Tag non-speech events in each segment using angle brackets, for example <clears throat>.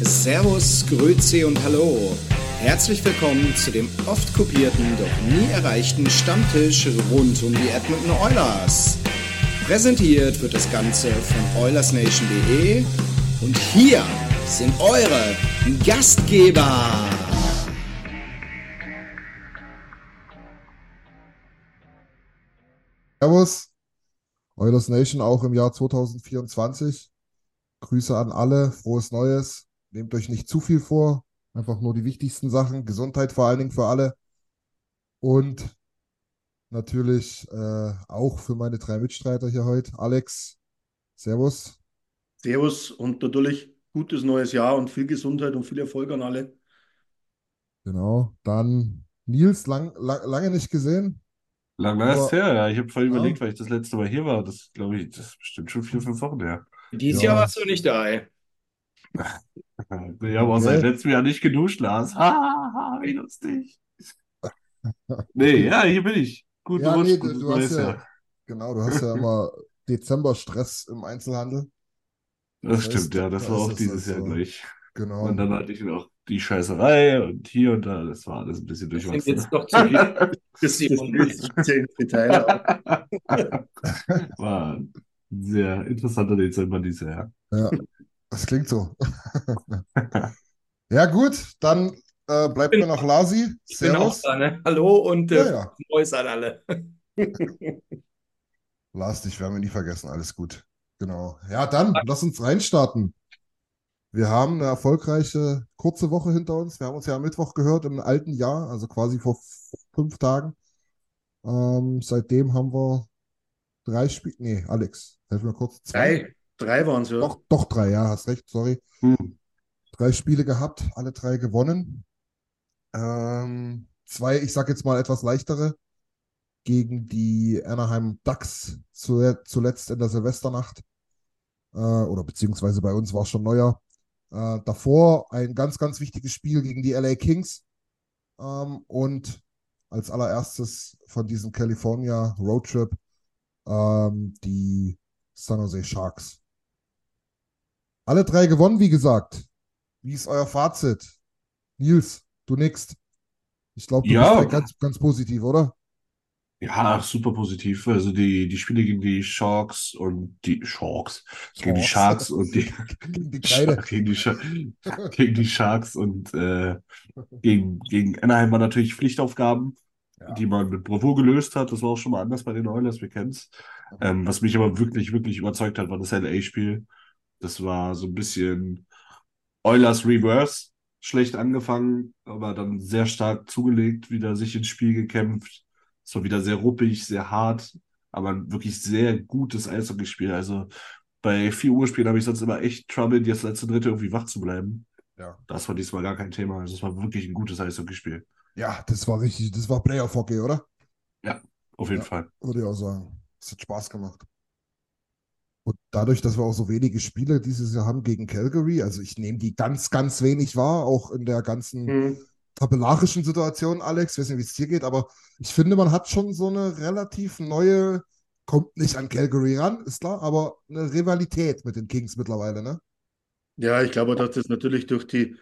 Servus, Grüezi und Hallo. Herzlich willkommen zu dem oft kopierten, doch nie erreichten Stammtisch rund um die Edmonton Oilers. Präsentiert wird das Ganze von OilersNation.de und hier sind eure Gastgeber. Servus, Oilers Nation auch im Jahr 2024. Grüße an alle, frohes Neues. Nehmt euch nicht zu viel vor, einfach nur die wichtigsten Sachen. Gesundheit vor allen Dingen für alle. Und natürlich äh, auch für meine drei Mitstreiter hier heute. Alex, Servus. Servus und natürlich gutes neues Jahr und viel Gesundheit und viel Erfolg an alle. Genau. Dann Nils, lang, lang, lange nicht gesehen. Lange ist her, ja. Ich habe vorhin Ja. überlegt, weil ich das letzte Mal hier war. Das glaube ich, das ist bestimmt schon vier, fünf Wochen her. Dieses Ja. Jahr warst du nicht da, ey. <laughs> Wir haben auch seit letztem Jahr nicht geduscht, Lars. Ha, ha, ha, wie lustig. <laughs> Nee, ja, hier bin ich. Guten Ja, Rutsch, nee, du, du hast ja, Jahr. genau, du hast ja immer <laughs> Dezember-Stress im Einzelhandel. Das Das stimmt, heißt, ja. Das da war auch es dieses Jahr so. gleich. Genau. Und dann hatte ich noch die Scheißerei und hier und da. Das war alles ein bisschen Das durchwachsen. jetzt doch zu viel. Das ins Detail. War ein sehr interessanter Dezember dieses Jahr. Ja, <laughs> das klingt so. Ja, gut, dann äh, bleibt bin mir noch Lasi. Ich bin auch Servus. da, ne? Hallo und Ja, äh, ja. Neues an alle. <laughs> Lars, dich werden wir nie vergessen. Alles gut. Genau. Ja, dann lass uns reinstarten. Wir haben eine erfolgreiche kurze Woche hinter uns. Wir haben uns ja am Mittwoch gehört im alten Jahr, also quasi vor fünf Tagen. Ähm, seitdem haben wir drei Spiele. Nee, Alex, helf mir kurz. Zwei? Drei, drei waren es, ja. Doch, doch drei, ja, hast recht, sorry. Hm. Drei Spiele gehabt, alle drei gewonnen. Ähm, zwei, ich sag jetzt mal etwas leichtere, gegen die Anaheim Ducks zu, zuletzt in der Silvesternacht. Äh, oder beziehungsweise bei uns war es schon Neujahr. Äh, davor ein ganz, ganz wichtiges Spiel gegen die LA Kings. Ähm, und als allererstes von diesem California Roadtrip ähm, die San Jose Sharks. Alle drei gewonnen, wie gesagt. Wie ist euer Fazit? Nils, du nix. Ich glaube, du Ja. bist ja ganz, ganz positiv, oder? Ja, super positiv. Also die, die Spiele gegen die Sharks und die Sharks, gegen die Sharks. Und die, <laughs> Gegen die gegen die, gegen die Sharks und äh, gegen, gegen Anaheim waren natürlich Pflichtaufgaben, Ja. die man mit Bravour gelöst hat. Das war auch schon mal anders bei den Oilers, wir kennen's. Ähm, was mich aber wirklich, wirklich überzeugt hat, war das LA-Spiel. Das war so ein bisschen Oilers Reverse. Schlecht angefangen, aber dann sehr stark zugelegt, wieder sich ins Spiel gekämpft. Es war wieder sehr ruppig, sehr hart, aber ein wirklich sehr gutes Eishockeyspiel. Also bei 4 Uhr Spielen habe ich sonst immer echt Trouble, das letzte Drittel irgendwie wach zu bleiben. Ja. Das war diesmal gar kein Thema. Also es war wirklich ein gutes Eishockeyspiel. Ja, das war richtig, das war Playoff-Hockey, oder? Auf jeden Ja. Fall. Würde ich auch sagen. Es hat Spaß gemacht. Dadurch, dass wir auch so wenige Spiele dieses Jahr haben gegen Calgary, also ich nehme die ganz, ganz wenig wahr, auch in der ganzen Hm. tabellarischen Situation, Alex. Ich weiß nicht, wie es dir geht, aber ich finde, man hat schon so eine relativ neue, kommt nicht an Calgary ran, ist klar, aber eine Rivalität mit den Kings mittlerweile, ne? Ja, ich glaube, dass das natürlich durch die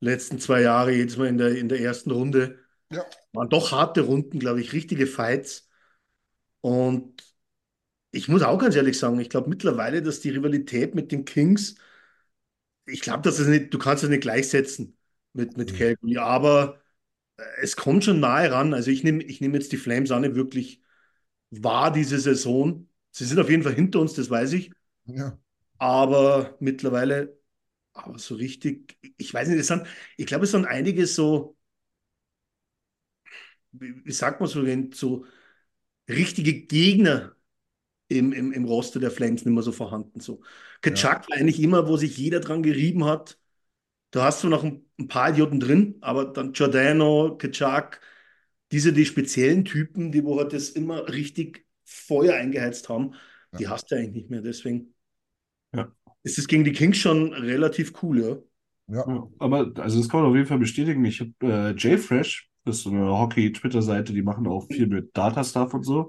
letzten zwei Jahre jedes Mal in der, in der ersten Runde Ja. waren doch harte Runden, glaube ich, richtige Fights. Und ich muss auch ganz ehrlich sagen, ich glaube mittlerweile, dass die Rivalität mit den Kings, ich glaube, dass es nicht, du kannst es nicht gleichsetzen mit, mit Calgary, aber äh, es kommt schon nahe ran. Also ich nehme ich nehm jetzt die Flames auch nicht wirklich wahr diese Saison. Sie sind auf jeden Fall hinter uns, das weiß ich. Ja. Aber mittlerweile, aber so richtig, ich weiß nicht, es sind, ich glaube, es sind einige so, wie, wie sagt man so, so richtige Gegner im, im, im Roster der Flames nicht mehr so vorhanden. So. Kaczak war eigentlich immer, wo sich jeder dran gerieben hat. Da hast du noch ein, ein paar Idioten drin, aber dann Giordano, Kaczak, diese die speziellen Typen, die wo halt das immer richtig Feuer eingeheizt haben, die hast du eigentlich nicht mehr. Deswegen Ja. ist es gegen die Kings schon relativ cool, ja. Ja. Ja, aber also das kann man auf jeden Fall bestätigen. Ich habe äh, JFresh, das ist so eine Hockey-Twitter-Seite, die machen auch viel mit Data-Stuff und so.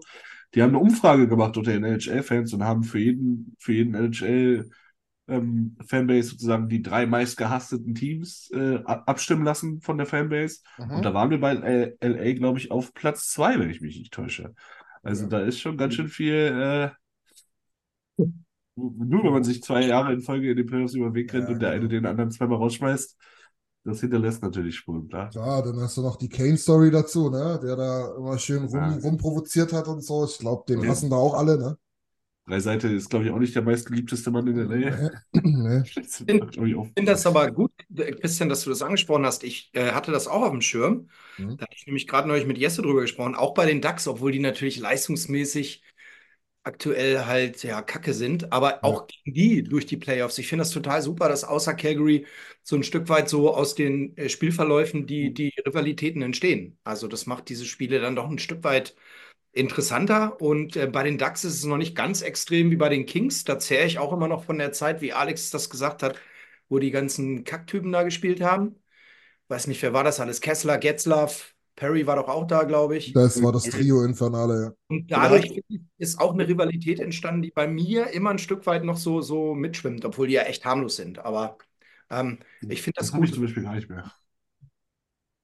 Die haben eine Umfrage gemacht unter den NHL-Fans und haben für jeden, für jeden NHL ähm, Fanbase sozusagen die drei meistgehassten Teams äh, ab- abstimmen lassen von der Fanbase. Mhm. Und da waren wir bei L- LA, glaube ich, auf Platz zwei, wenn ich mich nicht täusche. Also Ja. da ist schon ganz schön viel, äh, nur wenn man sich zwei Jahre in Folge in den Playoffs über den Weg rennt Ja, und der eine genau. den anderen zweimal rausschmeißt, das hinterlässt natürlich Spuren, klar. Ja, dann hast du noch die Kane-Story dazu, ne? Der da immer schön rum, Ja. rumprovoziert hat und so. Ich glaube, den Ja. hassen da auch alle, ne? Drei Seite ist, glaube ich, auch nicht der meistgeliebteste Mann in ne? Bin- macht, glaub ich, finde das aber gut, Christian, dass du das angesprochen hast. Ich äh, hatte das auch auf dem Schirm. Mhm. Da hatte ich nämlich gerade neulich mit Jesse drüber gesprochen. Auch bei den Ducks, obwohl die natürlich leistungsmäßig aktuell halt ja kacke sind, aber auch gegen die durch die Playoffs. Ich finde das total super, dass außer Calgary so ein Stück weit so aus den äh, Spielverläufen die, die Rivalitäten entstehen. Also das macht diese Spiele dann doch ein Stück weit interessanter. Und äh, bei den Ducks ist es noch nicht ganz extrem wie bei den Kings. Da zehre ich auch immer noch von der Zeit, wie Alex das gesagt hat, wo die ganzen Kacktypen da gespielt haben. Weiß nicht, wer war das alles? Kessler, Getzlaff, Perry war doch auch da, glaube ich. Das war das Trio Infernale, ja. Und dadurch ist auch eine Rivalität entstanden, die bei mir immer ein Stück weit noch so, so mitschwimmt, obwohl die ja echt harmlos sind. Aber ähm, ich finde das Das habe ich gut. zum Beispiel gar nicht mehr.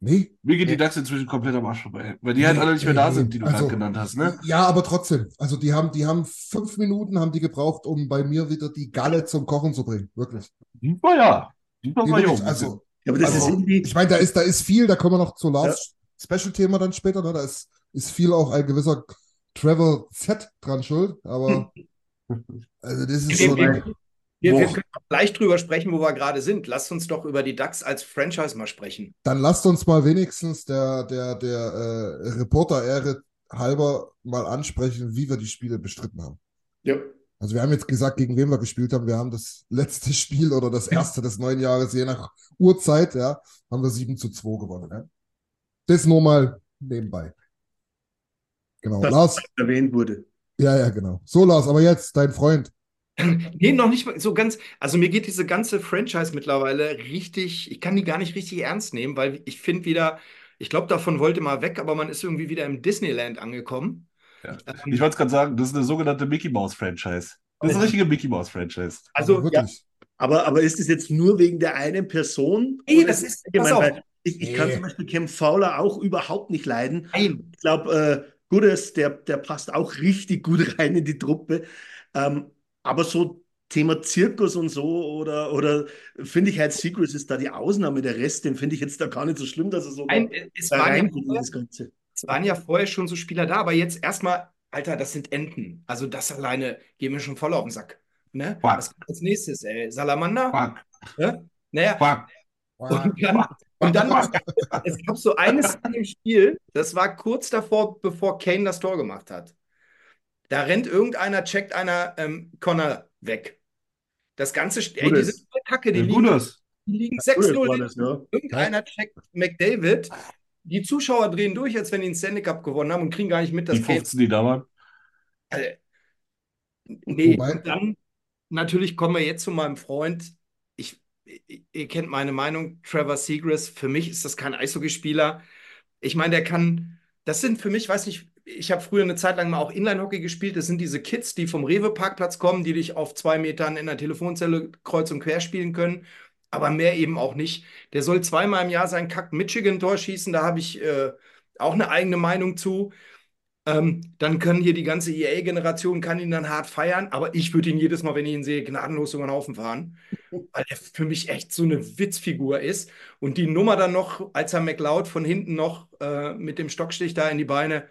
Nee? Mir geht die DAX inzwischen komplett am Arsch vorbei, weil die halt Nee, alle nicht mehr da sind, die du also- gerade genannt hast, ne? Ja, aber trotzdem. Also die haben, die haben fünf Minuten haben die gebraucht, um bei mir wieder die Galle zum Kochen zu bringen. Wirklich. Super, ja. Super Die war wirklich, jung. also, Ja, aber das Also, ist irgendwie, ich meine, da ist, da ist viel, da kommen wir noch zu Lars Special-Thema dann später, ne? Da ist, ist viel auch ein gewisser Travel Z dran schuld, aber <laughs> also das ist Wir, schon. wir, wir, können auch gleich drüber sprechen, wo wir gerade sind. Lasst uns doch über die Ducks als Franchise mal sprechen. Dann lasst uns mal wenigstens der, der, der äh, Reporter-Ehre halber mal ansprechen, wie wir die Spiele bestritten haben. ja. Also wir haben jetzt gesagt, gegen wen wir gespielt haben. Wir haben das letzte <laughs> Spiel oder das erste des neuen Jahres, je nach Uhrzeit, ja, haben wir 7 zu 2 gewonnen. Ja. Das nur mal nebenbei. Genau. Das Lars, erwähnt wurde. ja, ja, genau. So, Lars, aber jetzt dein Freund. Nee, noch nicht mal so ganz. Also mir geht diese ganze Franchise mittlerweile richtig, ich kann die gar nicht richtig ernst nehmen, weil ich finde wieder, ich glaube, davon wollte mal weg, aber man ist irgendwie wieder im Disneyland angekommen. Ja. Ähm, Ich wollte es gerade sagen, das ist eine sogenannte Mickey Mouse Franchise. Das ist eine richtige Mickey Mouse Franchise. Also, Aber ja, wirklich. Aber, aber ist es jetzt nur wegen der einen Person? Nee, das ist- pass auf. Ich, ich kann Nee. zum Beispiel Cam Fowler auch überhaupt nicht leiden. nein, Ich glaube, äh, Goodes, der, der passt auch richtig gut <laughs> rein in die Truppe. Ähm, aber so Thema Zirkus und so oder, oder finde ich halt Secrets ist da die Ausnahme. Der Rest, den finde ich jetzt da gar nicht so schlimm, dass er so nein, es da waren ja, das Ganze. es waren ja vorher schon so Spieler da, aber jetzt erstmal, Alter, das sind Enten. Also das alleine geht mir schon voll auf den Sack. Ne? Was kommt als nächstes, ey? Salamander? Fuck, Ne? Naja, fuck. Und dann, und dann <laughs> es gab so eine Szene im Spiel, das war kurz davor, bevor Kane das Tor gemacht hat. Da rennt irgendeiner, checkt einer ähm, Connor weg. Das ganze, ey, die sind voll kacke, die liegen, Gutes. die liegen Goodes 6-0 war hinten. das, ja. Irgendeiner checkt McDavid. Die Zuschauer drehen durch, als wenn die den Stanley Cup gewonnen haben und kriegen gar nicht mit, dass Die Kane 15, die da waren. äh, Nee, und dann natürlich kommen wir jetzt zu meinem Freund. Ihr, kennt meine Meinung, Trevor Seagrass. Für mich ist das kein Eishockeyspieler. Ich meine, der kann, das sind für mich, weiß nicht, ich habe früher eine Zeit lang mal auch Inline-Hockey gespielt. Das sind diese Kids, die vom Rewe-Parkplatz kommen, die dich auf zwei Metern in der Telefonzelle kreuz und quer spielen können. Aber mehr eben auch nicht. Der soll zweimal im Jahr sein Kack Michigan-Tor schießen. Da habe ich äh, auch eine eigene Meinung zu. Ähm, dann können hier die ganze EA-Generation kann ihn dann hart feiern, aber ich würde ihn jedes Mal, wenn ich ihn sehe, gnadenlos über den Haufen fahren, <laughs> weil er für mich echt so eine Witzfigur ist. Und die Nummer dann noch, als er McLeod von hinten noch äh, mit dem Stockstich da in die Beine.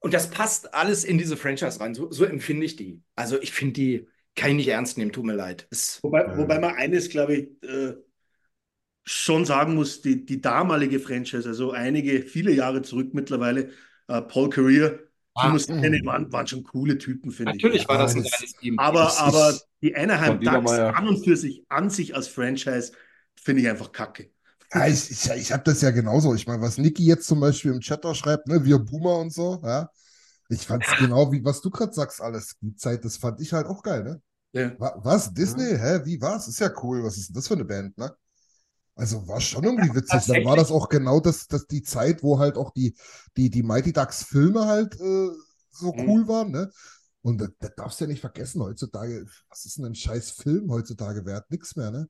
Und das passt alles in diese Franchise rein. So, so empfinde ich die. Also ich finde die, kann ich nicht ernst nehmen, tut mir leid. Es, Wobei, wobei man eines, glaube ich, äh, schon sagen muss, die, die damalige Franchise, also einige, viele Jahre zurück mittlerweile, äh, Paul Career, Ah, Timo Stenne waren, waren schon coole Typen, finde ich. natürlich war Ja, das ein geiles Team. Aber, aber die Anaheim Ducks an und für sich, an sich als Franchise, finde ich einfach kacke. Ja, ich, ich, ich habe das ja genauso. Ich meine, was Niki jetzt zum Beispiel im Chat da schreibt, ne, wir Boomer und so, ja. Ich fand es genau wie, was du gerade sagst, alles. Die Zeit, das fand ich halt auch geil, ne? Ja. Wa- Was? Disney? Hä? Wie was? Ist ja cool. Was ist denn das für eine Band, ne? Also war schon irgendwie witzig. Dann war das auch genau das, das die Zeit, wo halt auch die, die, die Mighty Ducks Filme halt äh, so Mhm. cool waren, ne? Und das, das darfst du ja nicht vergessen heutzutage. Was ist denn ein scheiß Film heutzutage wert? Nix mehr, ne?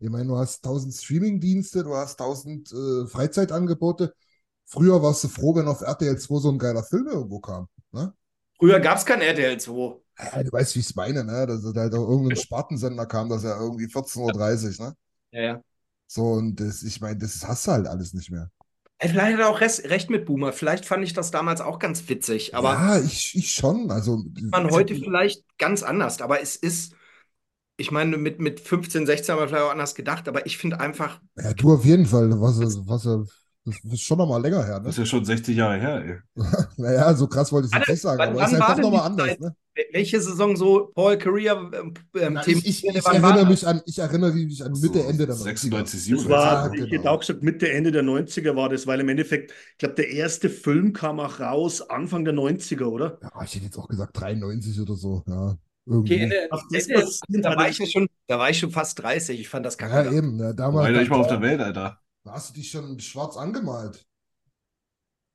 Ich meine, du hast tausend Streaming-Dienste, du hast tausend äh, Freizeitangebote. Früher warst du froh, wenn auf RTL 2 so ein geiler Film irgendwo kam, ne? Früher gab es kein RTL 2. Ja, du weißt, wie ich es meine, ne? Dass halt auch irgendein Spartensender kam, dass er irgendwie 14.30 Uhr, ne? Ja, ja. So, und das, ich meine, das hast du halt alles nicht mehr. Vielleicht hat er auch recht mit Boomer. Vielleicht fand ich das damals auch ganz witzig. Aber ja, ich, ich schon. Also, man heute vielleicht ganz anders. Aber es ist, ich meine, mit, mit 15, 16 haben wir vielleicht auch anders gedacht. Aber ich finde einfach, ja, du auf jeden Fall. Was, was, das ist schon noch mal länger her, ne? Das ist ja schon 60 Jahre her, ey. <laughs> Naja, so krass wollte ich es nicht sagen, aber es ist halt doch noch mal denn die anders, Zeit? ne? welche Saison so Paul Career, ähm, ähm, Na, Team, ich, ich, ich erinnere das? mich an, ich erinnere mich an Mitte, Ende der 96, 90er. Das 97. war, Ja, ich genau. hätte auch gesagt, Mitte, Ende der 90er war das, weil im Endeffekt, ich glaube, der erste Film kam auch raus Anfang der 90er, oder? Ja, ich hätte jetzt auch gesagt 93 oder so, ja. Okay, Ende, Ende, basierend da war ich ja schon, da war ich schon fast 30. Ich fand das kacke. ja, eben. Ja, damals, War ja nicht mal auf der Welt, Alter. Da hast du dich schon schwarz angemalt.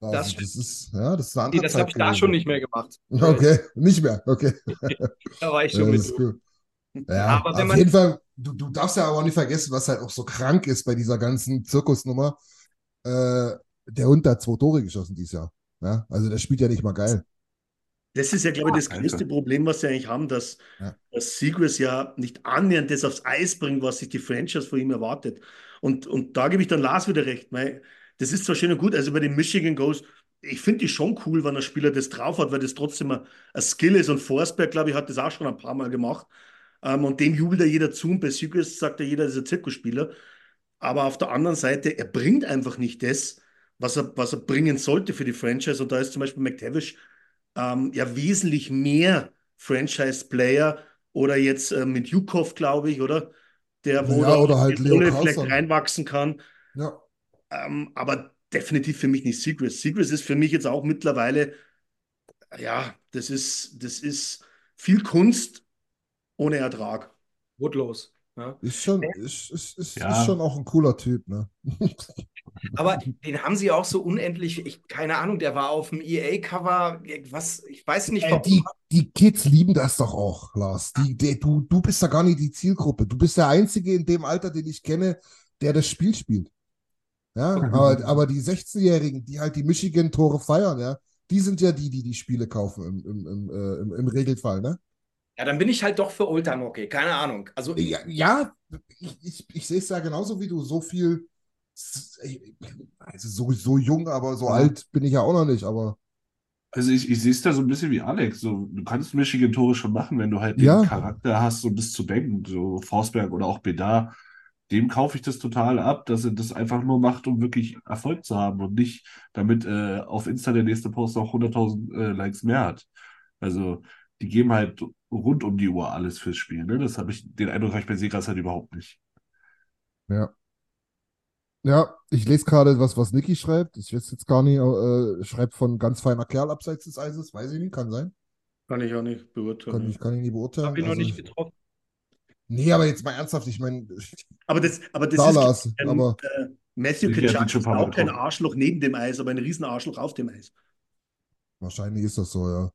Das Also, das ist, ja, das ist eine Nee, andere das Zeit habe ich da schon nicht mehr gemacht. Okay, nicht mehr, okay. <laughs> Da war ich Ja, schon das mit. gut. Ja, Aber wenn auf man- jeden Fall, du, du darfst ja aber auch nicht vergessen, was halt auch so krank ist bei dieser ganzen Zirkusnummer. Äh, der Hund hat zwei Tore geschossen dieses Jahr. Ja, also der spielt ja nicht mal geil. Das ist ja, glaube ich, das größte Problem, was sie eigentlich haben, dass, Ja. dass Seagrass ja nicht annähernd das aufs Eis bringt, was sich die Franchise von ihm erwartet. Und, und da gebe ich dann Lars wieder recht. Weil das ist zwar schön und gut, also bei den Michigan Ghosts, ich finde die schon cool, wenn ein Spieler das drauf hat, weil das trotzdem ein, ein Skill ist. Und Forsberg, glaube ich, hat das auch schon ein paar Mal gemacht. Ähm, und dem jubelt ja jeder zu. Und bei Seagrass sagt ja jeder, das ist ein Zirkusspieler. Aber auf der anderen Seite, er bringt einfach nicht das, was er, was er bringen sollte für die Franchise. Und da ist zum Beispiel McTavish ähm, ja wesentlich mehr Franchise-Player oder jetzt äh, mit Jukov, glaube ich, oder? Der, wo Ja, er oder halt Leo vielleicht reinwachsen kann. Ja, Ähm, aber definitiv für mich nicht Seagrass. Seagrass ist für mich jetzt auch mittlerweile, ja, das ist, das ist viel Kunst ohne Ertrag. Wortlos. Ja. ist schon, ist, ist, ist, Ja. ist schon auch ein cooler Typ, ne? <laughs> Aber den haben sie auch so unendlich, ich, keine Ahnung, der war auf dem EA-Cover, was, ich weiß nicht, Äh, warum. die, die Kids lieben das doch auch, Lars. Die, die, du, du bist da gar nicht die Zielgruppe. Du bist der Einzige in dem Alter, den ich kenne, der das Spiel spielt. Ja, aber, aber die 16-Jährigen, die halt die Michigan-Tore feiern, ja, die sind ja die, die die Spiele kaufen im, im, im, äh, im, im Regelfall, ne? Ja, dann bin ich halt doch für Oldtime Hockey, keine Ahnung. Also, Ja, ja ich, ich, ich sehe es ja genauso wie du. So viel, also so, so jung, aber so alt bin ich ja auch noch nicht, aber Also ich, ich sehe es da so ein bisschen wie Alex. So, du kannst Michigan-Tore schon machen, wenn du halt den Ja. Charakter hast, so bis zu denken. So Forsberg oder auch Bedard. Dem kaufe ich das total ab, dass er das einfach nur macht, um wirklich Erfolg zu haben und nicht, damit äh, auf Insta der nächste Post auch 100.000 äh, Likes mehr hat. Also die geben halt rund um die Uhr alles fürs Spiel. Ne? Das habe ich, den Eindruck habe ich bei Seegras halt überhaupt nicht. Ja. Ja, ich lese gerade was, was Niki schreibt. Ich weiß jetzt gar nicht, äh, schreibt von ganz feiner Kerl abseits des Eises. Weiß ich nicht, kann sein. Kann ich auch nicht Kann beurteilen. ich, kann ich nicht beurteilen. habe ich noch Also, nicht getroffen. nee, aber jetzt mal ernsthaft, ich meine, Aber das, aber das klar, ist, ähm, aber äh, Matthew hab schon ist auch kein. Arschloch neben dem Eis, aber ein Riesenarschloch auf dem Eis. wahrscheinlich ist das so, ja.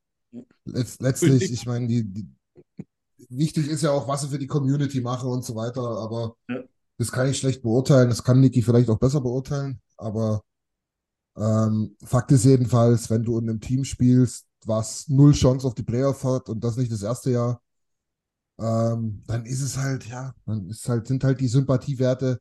Letz, letztlich, ich meine, die, die, wichtig ist ja auch, was sie für die Community machen und so weiter, aber Ja. Das kann ich schlecht beurteilen. Das kann Niki vielleicht auch besser beurteilen, aber Ähm, Fakt ist jedenfalls, wenn du in einem Team spielst, was null Chance auf die Playoff hat und das nicht das erste Jahr, ähm, dann ist es halt, ja, dann ist halt, sind halt die Sympathiewerte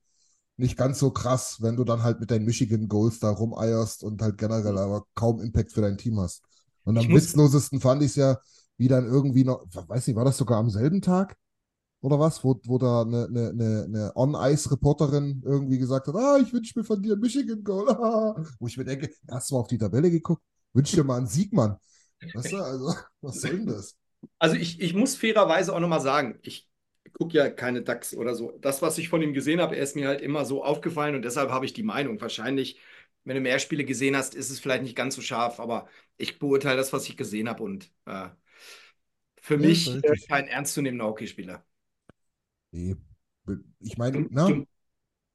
nicht ganz so krass, wenn du dann halt mit deinen Michigan Goals da rumeierst und halt generell aber kaum Impact für dein Team hast. Und am witzlosesten fand ich es ja, wie dann irgendwie noch, weiß nicht, war das sogar am selben Tag? Oder was? Wo, wo da eine, eine, eine, On-Ice-Reporterin irgendwie gesagt hat, ah, ich wünsche mir von dir ein Michigan-Goal. <laughs> Wo ich mir denke, hast du mal auf die Tabelle geguckt? Wünsch dir mal einen Sieg, Mann. Weißt du, also, <laughs> was soll denn das? Also ich, ich muss fairerweise auch nochmal sagen, ich gucke ja keine DAX oder so. Das, was ich von ihm gesehen habe, er ist mir halt immer so aufgefallen und deshalb habe ich die Meinung. Wahrscheinlich, wenn du mehr Spiele gesehen hast, ist es vielleicht nicht ganz so scharf, aber ich beurteile das, was ich gesehen habe und äh, für Ja, mich ist äh, kein ernstzunehmender Hockeyspieler. Nee. Ich meine, Zum- na, zum-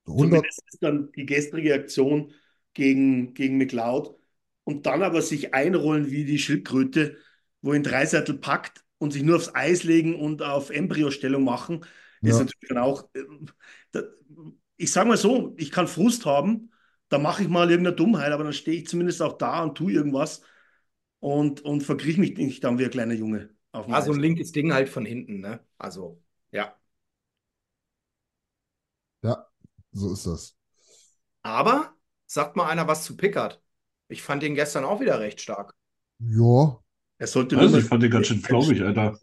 100, Zumindest ist dann die gestrige Aktion gegen, gegen McLeod und dann aber sich einrollen wie die Schildkröte, wo ihn Dreiseitel packt und sich nur aufs Eis legen und auf Embryostellung machen, ist Ja. natürlich dann auch. äh, da, ich sage mal so, ich kann Frust haben, da mache ich mal irgendeine Dummheit, aber dann stehe ich zumindest auch da und tue irgendwas und, und verkriech mich nicht dann wie ein kleiner Junge auf Ja, so ein linkes Ding halt von hinten, ne? Also, ja. ja, so ist das. Aber sagt mal einer was zu Pickard. Ich fand ihn gestern auch wieder recht stark. Ja, Er sollte Also ich fand den ganz schön flaumig, Alter.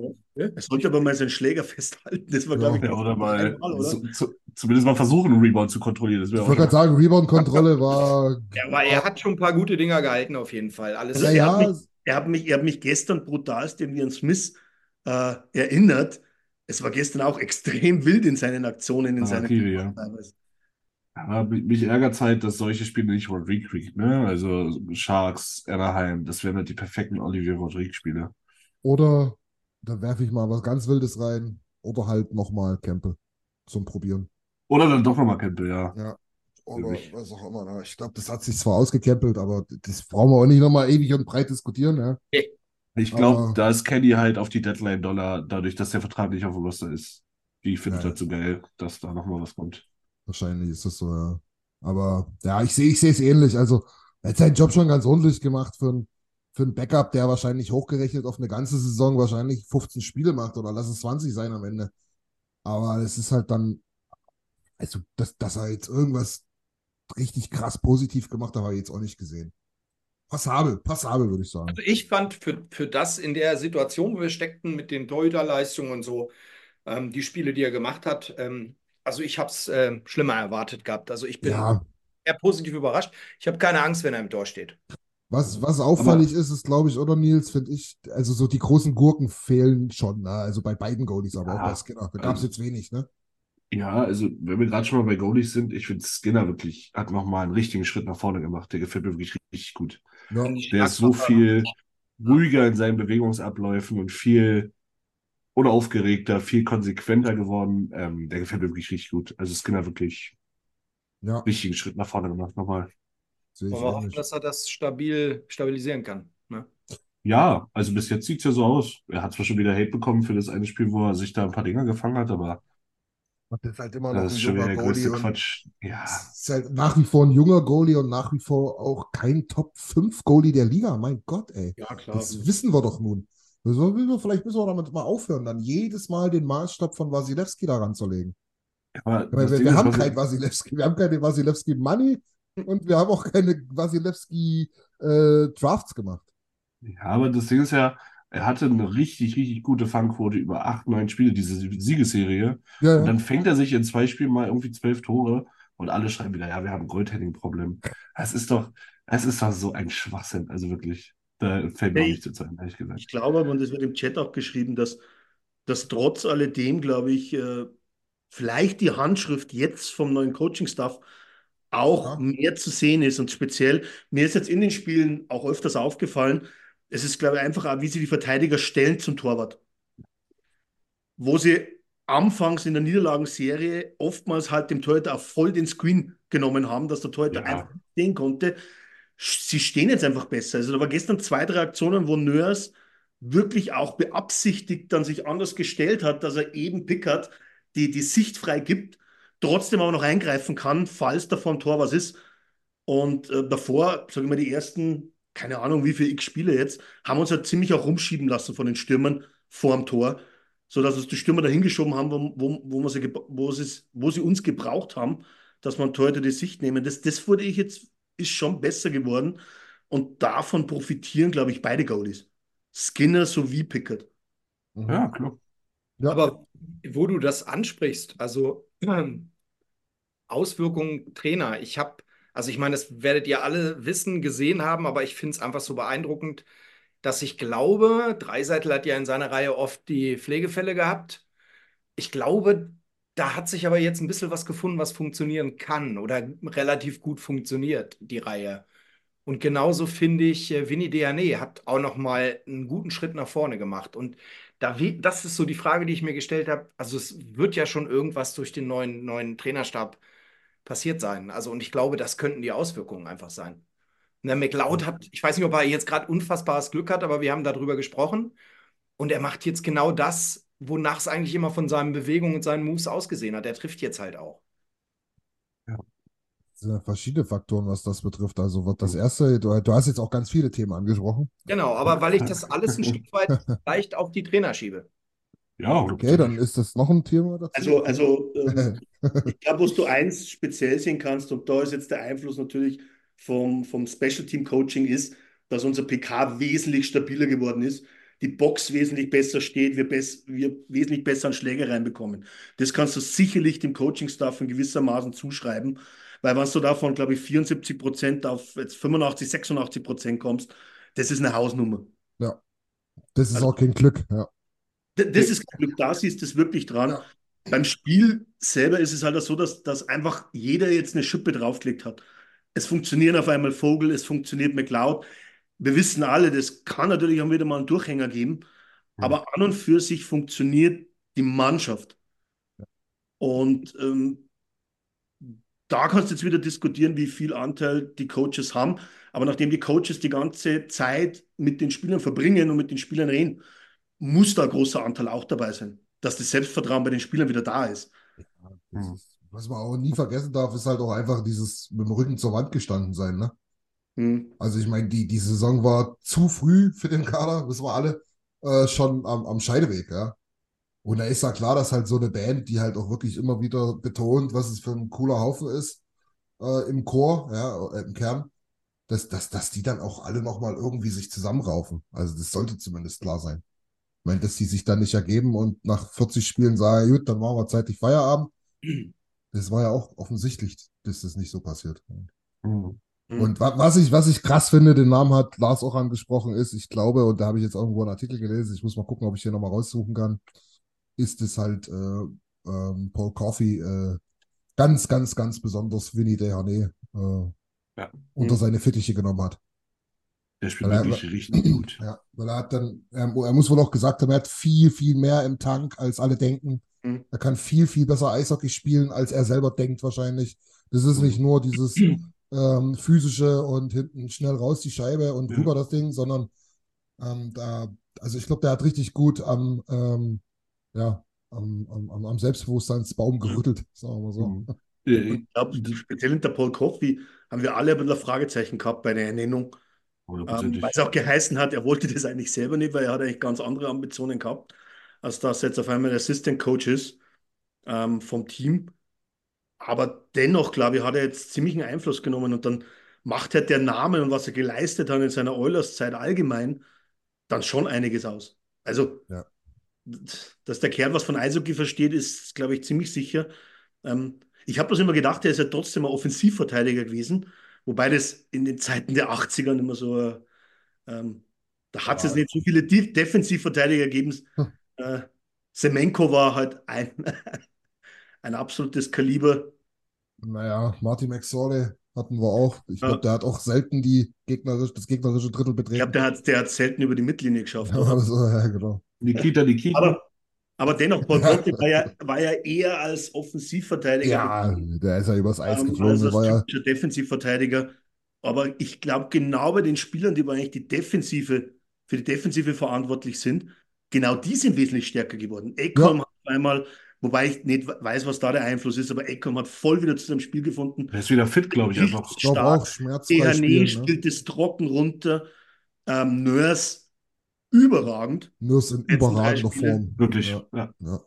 Er sollte aber mal seinen Schläger festhalten. Das war, glaube ich, Ja, oder mal einmal, oder? zu, zu, zumindest mal versuchen, einen Rebound zu kontrollieren. Das ich wäre auch wollte gerade sagen, Rebound-Kontrolle war. <laughs> Ja, aber er hat schon ein paar gute Dinger gehalten, auf jeden Fall. Alles Also Ja, er, ja. hat mich, er, hat mich, er hat mich gestern brutalst irgendwie an Smith äh, erinnert. Es war gestern auch extrem wild in seinen Aktionen, in Ah, seinen Kiwi, ja. teilweise. Aber mich ärgert es halt, dass solche Spiele nicht Rodrigue kriegt, ne? Also Sharks, Anaheim, das wären halt die perfekten Olivier Rodrigue-Spiele. Oder da werfe ich mal was ganz Wildes rein. Oder halt nochmal Campbell zum Probieren. Oder dann doch nochmal Campbell, ja. Ja. Oder was auch immer. ne? Ich glaube, das hat sich zwar ausgecampelt, aber das brauchen wir auch nicht nochmal ewig und breit diskutieren. Ja? Ich glaube, da ist Kenny halt auf die Deadline-Dollar, dadurch, dass der Vertrag nicht auf dem Roster ist. Die findet Ja. halt so geil, dass da nochmal was kommt. Wahrscheinlich ist das so, ja. Aber ja, ich sehe ich es ähnlich. Also, er hat seinen Job schon ganz ordentlich gemacht für einen für einen Backup, der wahrscheinlich hochgerechnet auf eine ganze Saison wahrscheinlich 15 Spiele macht oder lass es 20 sein am Ende. Aber es ist halt dann, also, dass, dass er jetzt irgendwas richtig krass positiv gemacht hat, habe ich jetzt auch nicht gesehen. Passabel, passabel, würde ich sagen. Also ich fand für, für das in der Situation, wo wir steckten mit den Torhüterleistungen und so, ähm, die Spiele, die er gemacht hat, ähm, also ich habe es ähm, schlimmer erwartet gehabt. Also ich bin Ja, eher positiv überrascht. Ich habe keine Angst, wenn er im Tor steht. was, was auffällig ist, ist, glaube ich, oder Nils, finde ich, also so die großen Gurken fehlen schon, ne? Also bei beiden Goalies, aber auch Ja, bei Skinner. Da gab es also- jetzt wenig, ne? Ja, also wenn wir gerade schon mal bei Goalies sind, ich finde Skinner wirklich, hat nochmal einen richtigen Schritt nach vorne gemacht. Der gefällt mir wirklich richtig gut. Ja. Der ist so viel ruhiger in seinen Bewegungsabläufen und viel unaufgeregter, viel konsequenter geworden. Ähm, der gefällt mir wirklich richtig gut. Also Skinner wirklich Ja, richtigen Schritt nach vorne gemacht nochmal. Wollen wir hoffen, dass er das stabil stabilisieren kann. Ne? Ja, also bis jetzt sieht's ja so aus. Er hat zwar schon wieder Hate bekommen für das eine Spiel, wo er sich da ein paar Dinger gefangen hat, aber Das ist halt immer noch das ein ist schon wieder junger der Goalie größte und Quatsch. Ja, ist halt nach wie vor ein junger Goalie und nach wie vor auch kein Top 5 Goalie der Liga. Mein Gott, ey. Ja, klar. Das wissen wir doch nun. So, Vielleicht müssen wir damit mal aufhören, dann jedes Mal den Maßstab von Wasilewski daran zu legen. aber wir, wir haben keinen Wasilewski, wir haben keine Wasilewski Money und wir haben auch keine Wasilewski äh, Drafts gemacht. Ja, aber das Ding ist ja, er hatte eine richtig, richtig gute Fangquote über acht, neun Spiele, diese Siegesserie. Ja, Und ja. dann fängt er sich in zwei Spielen mal irgendwie zwölf Tore und alle schreiben wieder, ja, wir haben ein Goaltending-Problem. Es ist doch, es ist doch so ein Schwachsinn. Also wirklich, da fällt mir Hey. nicht zu ehrlich gesagt. Ich glaube aber, und das wird im Chat auch geschrieben, dass, dass trotz alledem, glaube ich, äh, vielleicht die Handschrift jetzt vom neuen Coaching-Staff auch Ja. mehr zu sehen ist. Und speziell, mir ist jetzt in den Spielen auch öfters aufgefallen, es ist, glaube ich, einfach auch, wie sie die Verteidiger stellen zum Torwart. Wo sie anfangs in der Niederlagenserie oftmals halt dem Torhüter auch voll den Screen genommen haben, dass der Torhüter Ja. einfach nicht sehen konnte. Sie stehen jetzt einfach besser. Also da war gestern zwei, drei Aktionen, wo Nörs wirklich auch beabsichtigt dann sich anders gestellt hat, dass er eben Pickard die, die Sicht frei gibt, trotzdem aber noch eingreifen kann, falls da dem Tor was ist. Und äh, davor, sagen wir mal, die ersten, keine Ahnung, wie viele X-Spiele jetzt, haben uns halt ziemlich auch rumschieben lassen von den Stürmern vor dem Tor, sodass uns die Stürmer dahingeschoben haben, wo, wo, wo, sie, wo, sie, wo sie uns gebraucht haben, dass man Torhüter die Sicht nehmen. Das, das wurde ich jetzt, ist schon besser geworden. Und davon profitieren, glaube ich, beide Goalies. Skinner sowie Pickett. Ja, klar. Ja. Aber wo du das ansprichst, also ähm, <clears throat> Auswirkungen Trainer, ich habe, also ich meine, das werdet ihr alle wissen, gesehen haben, aber ich finde es einfach so beeindruckend, dass ich glaube, Dreiseitel hat ja in seiner Reihe oft die Pflegefälle gehabt. Ich glaube, da hat sich aber jetzt ein bisschen was gefunden, was funktionieren kann oder relativ gut funktioniert, die Reihe. Und genauso finde ich, äh, Vinny Deane hat auch noch mal einen guten Schritt nach vorne gemacht. Und da, das ist so die Frage, die ich mir gestellt habe. Also es wird ja schon irgendwas durch den neuen, neuen Trainerstab passiert sein. Also und ich glaube, das könnten die Auswirkungen einfach sein. Und der McLeod hat, ich weiß nicht, ob er jetzt gerade unfassbares Glück hat, aber wir haben darüber gesprochen. Und er macht jetzt genau das, wonach es eigentlich immer von seinen Bewegungen und seinen Moves ausgesehen hat. Er trifft jetzt halt auch. Es sind ja verschiedene Faktoren, was das betrifft. Also wird das erste, du, du hast jetzt auch ganz viele Themen angesprochen. Genau, aber weil ich das alles ein Stück weit <laughs> leicht auf die Trainer schiebe. Ja, Okay, dann ist das noch ein Thema dazu. Also, also ähm, <laughs> ich glaube, was du eins speziell sehen kannst, und da ist jetzt der Einfluss natürlich vom, vom Special Team Coaching ist, dass unser PK wesentlich stabiler geworden ist, die Box wesentlich besser steht, wir, bess wir wesentlich besser an Schläge reinbekommen. Das kannst du sicherlich dem Coaching-Staff in gewissermaßen zuschreiben, weil wenn du davon, glaube ich, 74 Prozent auf jetzt 85, 86 Prozent kommst, das ist eine Hausnummer. Ja. Das ist Also- auch kein Glück. Ja. Das ist kein Glück, da siehst du es wirklich dran. Ja. Beim Spiel selber ist es halt auch so, dass, dass einfach jeder jetzt eine Schippe draufgelegt hat. Es funktionieren auf einmal Vogel, es funktioniert McLeod. Wir wissen alle, das kann natürlich auch wieder mal einen Durchhänger geben, aber an und für sich funktioniert die Mannschaft. Und ähm, da kannst du jetzt wieder diskutieren, wie viel Anteil die Coaches haben. Aber nachdem die Coaches die ganze Zeit mit den Spielern verbringen und mit den Spielern reden, muss da ein großer Anteil auch dabei sein, dass das Selbstvertrauen bei den Spielern wieder da ist. Das ist, was man auch nie vergessen darf, ist halt auch einfach dieses mit dem Rücken zur Wand gestanden sein. Ne? Hm. Also ich meine, die, die Saison war zu früh für den Kader, wissen wir alle, äh, schon am, am Scheideweg, ja. Und da ist ja klar, dass halt so eine Band, die halt auch wirklich immer wieder betont, was es für ein cooler Haufen ist, äh, im Chor, ja, äh, im Kern, dass, dass, dass die dann auch alle nochmal irgendwie sich zusammenraufen. Also das sollte zumindest klar sein. Ich meine, dass die sich dann nicht ergeben und nach 40 Spielen sagen, gut, dann machen wir zeitig Feierabend. <clears throat> Das war ja auch offensichtlich, dass das nicht so passiert. Mhm. Und wa was ich, was ich krass finde, den Namen hat Lars auch angesprochen, ist, ich glaube, und da habe ich jetzt irgendwo einen Artikel gelesen, ich muss mal gucken, ob ich hier nochmal raussuchen kann, ist es halt äh, ähm, Paul Coffey äh, ganz, ganz, ganz besonders Vinny Dehane äh, Ja. unter Mhm. seine Fittiche genommen hat. Der spielt er- wirklich richtig gut. <clears throat> Ja, weil er hat dann, er, er muss wohl auch gesagt haben, er hat viel, viel mehr im Tank, als alle denken. Mhm. Er kann viel, viel besser Eishockey spielen, als er selber denkt wahrscheinlich. Das ist nicht nur dieses <clears throat> ähm, physische und hinten schnell raus die Scheibe und Ja. rüber das Ding, sondern ähm, da, also ich glaube, der hat richtig gut am, ähm, ja, am, am, am- Selbstbewusstseinsbaum gerüttelt, <laughs> sagen wir mal so. Mhm. Ich glaube, speziell hinter Paul Coffey haben wir alle ein bisschen ein Fragezeichen gehabt bei der Ernennung, ähm, weil es auch geheißen hat, er wollte das eigentlich selber nicht, weil er hat eigentlich ganz andere Ambitionen gehabt, als dass er jetzt auf einmal Assistant Coach ist ähm, vom Team. Aber dennoch, glaube ich, hat er jetzt ziemlichen Einfluss genommen und dann macht halt der Name und was er geleistet hat in seiner Oilers-Zeit allgemein dann schon einiges aus. Also, Ja. dass der Kerl was von Eishockey versteht, ist, glaube ich, ziemlich sicher. Ähm, ich habe das immer gedacht, er ist ja trotzdem ein Offensivverteidiger gewesen, wobei das in den Zeiten der 80ern immer so, äh, ähm, da hat es Ja. jetzt nicht so viele De Defensivverteidiger gegeben. Hm. Äh, Semenko war halt ein, ein absolutes Kaliber. Naja, Martin McSorley hatten wir auch. Ich Ja. glaube, der hat auch selten die gegnerisch, das gegnerische Drittel Ich betreten. glaube, der hat, der hat selten über die Mittellinie geschafft. Ja, also, ja, genau. Nikita, Nikita. Aber, aber dennoch, Paul <laughs> Coffey war ja, war ja eher als Offensivverteidiger Ja, der ist ja übers Eis ähm, geflogen. als der als war ja, typischer Defensivverteidiger. Aber ich glaube, genau bei den Spielern, die eigentlich die Defensive, für die Defensive verantwortlich sind, genau die sind wesentlich stärker geworden. Ekholm hat einmal Wobei ich nicht weiß, was da der Einfluss ist, aber Eckham hat voll wieder zu seinem Spiel gefunden. Der ist wieder fit, glaube ich, einfach. Ich glaube stark. auch, schmerzfrei Dehané spielen. Ne? spielt es trocken runter. Ähm, Nurse überragend. Nur ist in überragender. Form. Wirklich. Ja, Ja. ja.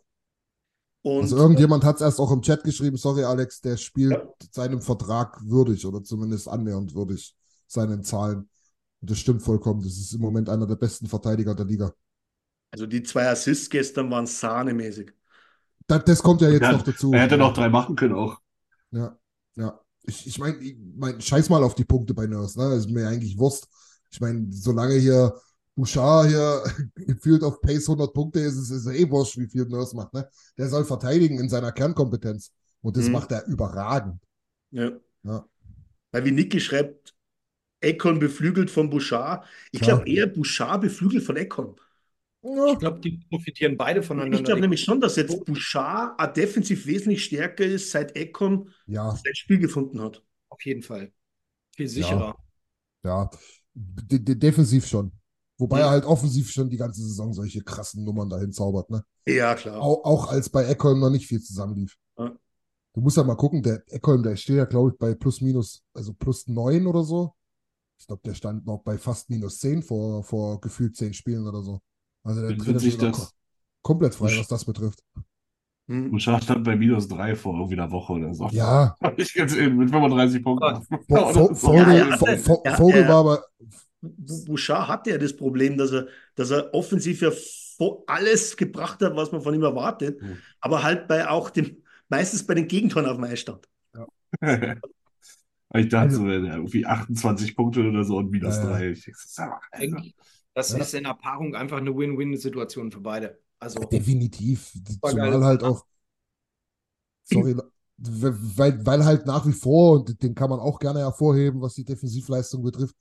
Und Also irgendjemand hat es erst auch im Chat geschrieben, sorry Alex, der spielt Ja. seinem Vertrag würdig oder zumindest annähernd würdig seinen Zahlen. Und das stimmt vollkommen. Das ist im Moment einer der besten Verteidiger der Liga. also die zwei Assists gestern waren sahnemäßig. Das, das kommt ja jetzt Er noch dazu. Er hätte noch drei machen können auch. Ja, ja. Ich, ich meine, ich mein, scheiß mal auf die Punkte bei Nurse, ne? Ist mir eigentlich Wurst. Ich meine, solange hier Bouchard hier <laughs> gefühlt auf Pace 100 Punkte ist, ist es eh wurscht, wie viel Nurse macht, ne? Der soll verteidigen in seiner Kernkompetenz. Und das Mhm. macht er überragend. Ja. Ja. Weil wie Niki schreibt, Econ beflügelt von Bouchard. Ich glaube eher Bouchard beflügelt von Econ. Ja, Ich glaube, die profitieren beide voneinander. Ich glaube nämlich schon, dass jetzt Bouchard auch defensiv wesentlich stärker ist, seit Econ ja, sein Spiel gefunden hat. Auf jeden Fall. Viel sicherer. ja. De de defensiv schon. Wobei Ja. er halt offensiv schon die ganze Saison solche krassen Nummern dahin zaubert, ne? Ja, klar. Auch, auch als bei Eckholm noch nicht viel zusammenlief. Ja. Du musst ja mal gucken, der Eckholm, der steht ja, glaube ich, bei plus minus, also plus neun oder so. Ich glaube, der stand noch bei fast minus zehn vor, vor gefühlt zehn Spielen oder so. Also der Trainer sich das- ko komplett frei, was das betrifft. Hm. Bouchard stand bei minus drei vor irgendwie einer Woche oder so. Ja, <laughs> Ich ganz eben mit 35 Punkten. <laughs> Vo- Ja, Vo- das ist Vogel, Ja, ja, Vo- Vo- ja, Vogel ja. war aber, Bouchard hatte ja das Problem, dass er, dass er offensiv ja alles gebracht hat, was man von ihm erwartet, Mhm. aber halt bei auch dem, meistens bei den Gegentoren auf dem Eis stand. <laughs> Ich dachte Also- so, ja, irgendwie 28 Punkte oder so und minus Ja, ja. drei. Ich denk so, sag mal, Alter. Eigentlich, das Ja. ist in der Paarung einfach eine Win-Win-Situation für beide. Also, definitiv. Super geil. Zumal halt auch, <laughs> sorry, weil, weil halt nach wie vor, und den kann man auch gerne hervorheben, was die Defensivleistung betrifft,